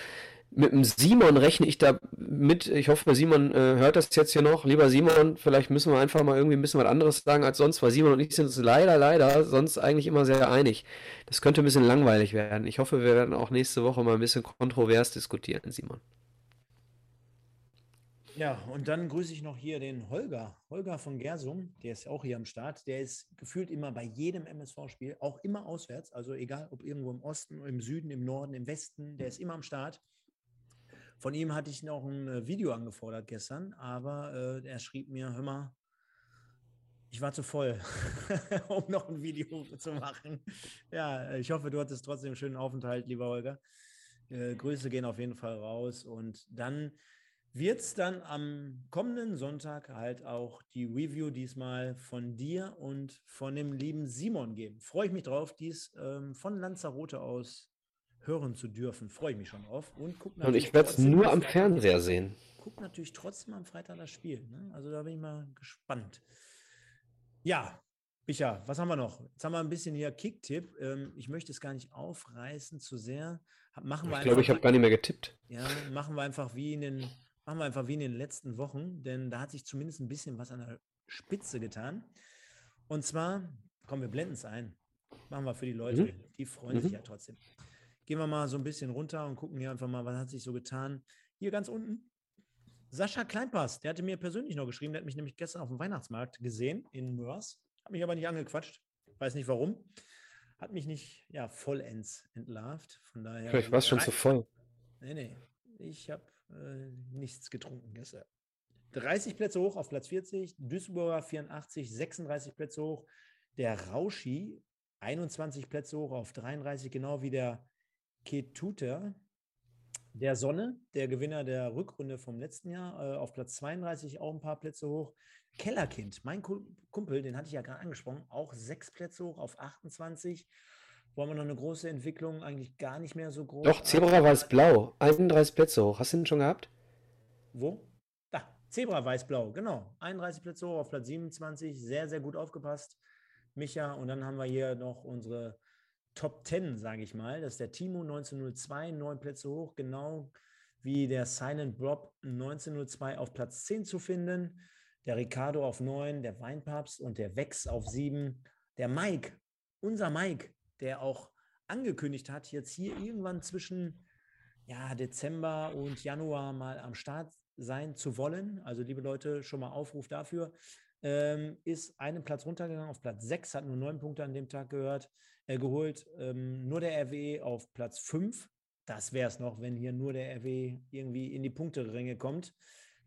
mit dem Simon rechne ich da mit. Ich hoffe, Simon äh, hört das jetzt hier noch. Lieber Simon, vielleicht müssen wir einfach mal irgendwie ein bisschen was anderes sagen als sonst, weil Simon und ich sind uns leider, leider sonst eigentlich immer sehr einig. Das könnte ein bisschen langweilig werden. Ich hoffe, wir werden auch nächste Woche mal ein bisschen kontrovers diskutieren, Simon. Ja, und dann grüße ich noch hier den Holger, Holger von Gersum, der ist auch hier am Start. Der ist gefühlt immer bei jedem MSV-Spiel, auch immer auswärts, also egal ob irgendwo im Osten, im Süden, im Norden, im Westen, der ist immer am Start. Von ihm hatte ich noch ein äh, Video angefordert gestern, aber äh, er schrieb mir, hör mal, ich war zu voll, <laughs> um noch ein Video zu machen. Ja, ich hoffe, du hattest trotzdem einen schönen Aufenthalt, lieber Holger. Äh, Grüße gehen auf jeden Fall raus. Und dann wird es dann am kommenden Sonntag halt auch die Review diesmal von dir und von dem lieben Simon geben. Freue ich mich drauf, dies ähm, von Lanzarote aus hören zu dürfen. Freue ich mich schon drauf. Und, guck und ich werde es nur am Fernseher sehen. Guck natürlich trotzdem am Freitag das Spiel. Ne? Also da bin ich mal gespannt. Ja, Micha, was haben wir noch? Jetzt haben wir ein bisschen hier Kicktipp. Ähm, ich möchte es gar nicht aufreißen zu sehr. Machen wir ich glaube, ich habe gar nicht mehr getippt. Ja, machen wir einfach wie in den, machen wir einfach wie in den letzten Wochen, denn da hat sich zumindest ein bisschen was an der Spitze getan. Und zwar, komm, wir blenden es ein. Machen wir für die Leute, mhm. die freuen mhm. sich ja trotzdem. Gehen wir mal so ein bisschen runter und gucken hier einfach mal, was hat sich so getan. Hier ganz unten, Sascha Kleinpass, der hatte mir persönlich noch geschrieben, der hat mich nämlich gestern auf dem Weihnachtsmarkt gesehen in Mörs, hat mich aber nicht angequatscht, weiß nicht warum. Hat mich nicht ja, vollends entlarvt. Von daher. Vielleicht war es schon zu voll. Nee, nee. Ich habe äh, nichts getrunken gestern. 30 Plätze hoch auf Platz 40, Duisburger 84, 36 Plätze hoch. Der Rauschi 21 Plätze hoch auf 33, genau wie der Ketuter der Sonne, der Gewinner der Rückrunde vom letzten Jahr, äh, auf Platz 32 auch ein paar Plätze hoch. Kellerkind, mein Kumpel, den hatte ich ja gerade angesprochen, auch sechs Plätze hoch auf 28. Wollen wir noch eine große Entwicklung? Eigentlich gar nicht mehr so groß. Doch, Zebra weiß-blau, 31 Plätze hoch. Hast du den schon gehabt? Wo? Da, Zebra weiß-blau, genau. 31 Plätze hoch auf Platz 27. Sehr, sehr gut aufgepasst. Micha, und dann haben wir hier noch unsere Top 10, sage ich mal. Das ist der Timo 1902, neun Plätze hoch, genau wie der Silent Bob 1902 auf Platz 10 zu finden, der Ricardo auf 9, der Weinpapst und der Wex auf 7, der Mike, unser Mike, der auch angekündigt hat, jetzt hier irgendwann zwischen ja, Dezember und Januar mal am Start sein zu wollen. Also liebe Leute, schon mal Aufruf dafür. Ähm, ist einen Platz runtergegangen auf Platz 6, hat nur neun Punkte an dem Tag gehört, äh, geholt. Ähm, nur der RWE auf Platz 5. Das wäre es noch, wenn hier nur der RWE irgendwie in die Punkteränge kommt.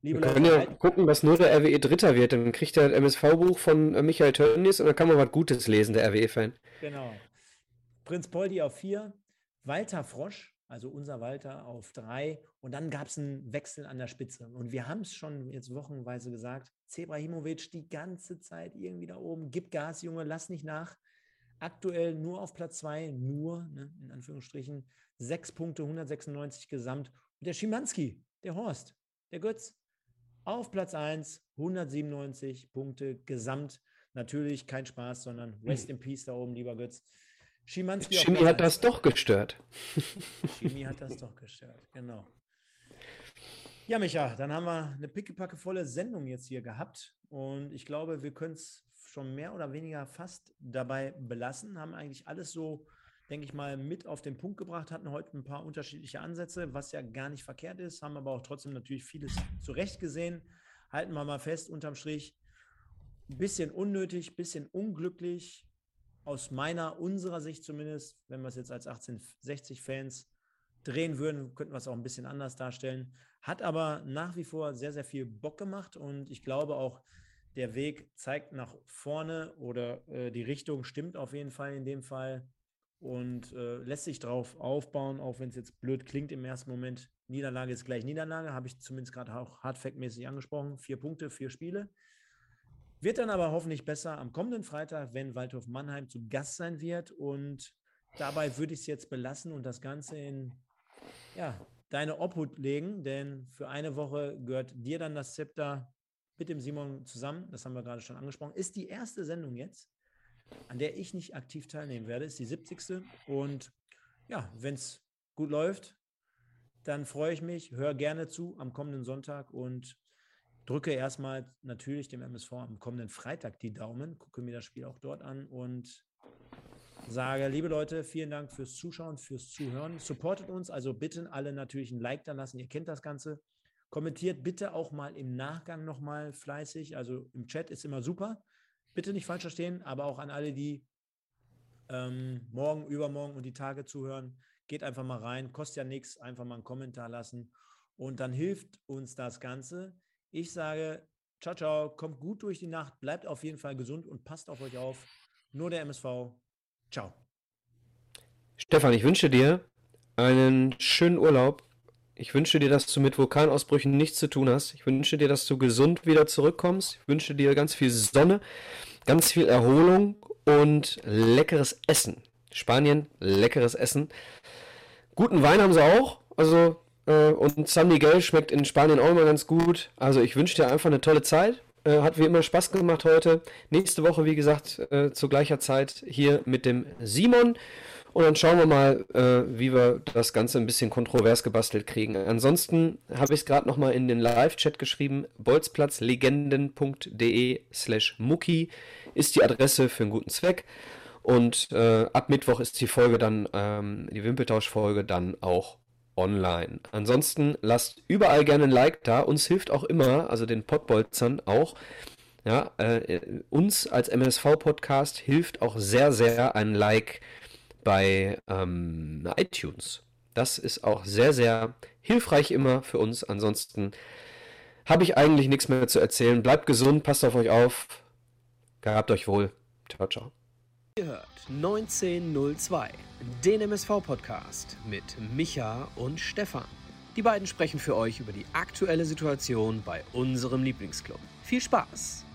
Liebe wir können Leute, ja halt gucken, dass nur der RWE Dritter wird. Dann kriegt er ein MSV-Buch von äh, Michael Tönnies und dann kann man was Gutes lesen, der RWE-Fan. Genau. Prinz Poldi auf 4, Walter Frosch also unser Walter auf drei. Und dann gab es einen Wechsel an der Spitze. Und wir haben es schon jetzt wochenweise gesagt, Zebrahimovic die ganze Zeit irgendwie da oben. Gib Gas, Junge, lass nicht nach. Aktuell nur auf Platz zwei, nur, ne, in Anführungsstrichen, sechs Punkte, 196 gesamt. Und der Schimanski, der Horst, der Götz, auf Platz 1, 197 Punkte gesamt. Natürlich kein Spaß, sondern Rest hm. in Peace da oben, lieber Götz. Schimanski Chemie hat das doch gestört. Chemie hat das doch gestört, genau. Ja, Micha, dann haben wir eine pickepackevolle Sendung jetzt hier gehabt und ich glaube, wir können es schon mehr oder weniger fast dabei belassen, haben eigentlich alles so, denke ich mal, mit auf den Punkt gebracht, hatten heute ein paar unterschiedliche Ansätze, was ja gar nicht verkehrt ist, haben aber auch trotzdem natürlich vieles zurecht gesehen. Halten wir mal fest, unterm Strich, bisschen unnötig, bisschen unglücklich, aus meiner, unserer Sicht zumindest, wenn wir es jetzt als 1860-Fans drehen würden, könnten wir es auch ein bisschen anders darstellen. Hat aber nach wie vor sehr, sehr viel Bock gemacht und ich glaube auch, der Weg zeigt nach vorne oder äh, die Richtung stimmt auf jeden Fall in dem Fall und äh, lässt sich darauf aufbauen, auch wenn es jetzt blöd klingt im ersten Moment. Niederlage ist gleich Niederlage, habe ich zumindest gerade auch hardfact-mäßig angesprochen. Vier Punkte, vier Spiele. Wird dann aber hoffentlich besser am kommenden Freitag, wenn Waldhof Mannheim zu Gast sein wird. Und dabei würde ich es jetzt belassen und das Ganze in ja, deine Obhut legen, denn für eine Woche gehört dir dann das Zepter mit dem Simon zusammen. Das haben wir gerade schon angesprochen. Ist die erste Sendung jetzt, an der ich nicht aktiv teilnehmen werde, ist die 70. Und ja, wenn es gut läuft, dann freue ich mich, höre gerne zu am kommenden Sonntag und drücke erstmal natürlich dem MSV am kommenden Freitag die Daumen, gucke mir das Spiel auch dort an und sage, liebe Leute, vielen Dank fürs Zuschauen, fürs Zuhören. Supportet uns, also bitte alle natürlich ein Like da lassen. Ihr kennt das Ganze. Kommentiert bitte auch mal im Nachgang nochmal fleißig. Also im Chat ist immer super. Bitte nicht falsch verstehen, aber auch an alle, die ähm, morgen, übermorgen und die Tage zuhören. Geht einfach mal rein, kostet ja nichts, einfach mal einen Kommentar lassen. Und dann hilft uns das Ganze. Ich sage, ciao, ciao, kommt gut durch die Nacht, bleibt auf jeden Fall gesund und passt auf euch auf. Nur der MSV. Ciao. Stefan, ich wünsche dir einen schönen Urlaub. Ich wünsche dir, dass du mit Vulkanausbrüchen nichts zu tun hast. Ich wünsche dir, dass du gesund wieder zurückkommst. Ich wünsche dir ganz viel Sonne, ganz viel Erholung und leckeres Essen. Spanien, leckeres Essen. Guten Wein haben sie auch. Also äh, und San Miguel schmeckt in Spanien auch immer ganz gut. Also ich wünsche dir einfach eine tolle Zeit. Äh, hat wie immer Spaß gemacht heute. Nächste Woche, wie gesagt, äh, zu gleicher Zeit hier mit dem Simon. Und dann schauen wir mal, äh, wie wir das Ganze ein bisschen kontrovers gebastelt kriegen. Ansonsten habe ich es gerade nochmal in den Live-Chat geschrieben. bolzplatzlegenden.de slash muki ist die Adresse für einen guten Zweck. Und äh, ab Mittwoch ist die Folge dann, ähm, die Wimpeltausch-Folge dann auch online. Ansonsten lasst überall gerne ein Like da. Uns hilft auch immer, also den Podbolzern auch. Ja, äh, uns als MSV-Podcast hilft auch sehr, sehr ein Like bei ähm, iTunes. Das ist auch sehr, sehr hilfreich immer für uns. Ansonsten habe ich eigentlich nichts mehr zu erzählen. Bleibt gesund, passt auf euch auf. Gehabt euch wohl. Ciao, ciao. Ihr hört 1902, den MSV-Podcast mit Micha und Stefan. Die beiden sprechen für euch über die aktuelle Situation bei unserem Lieblingsclub. Viel Spaß!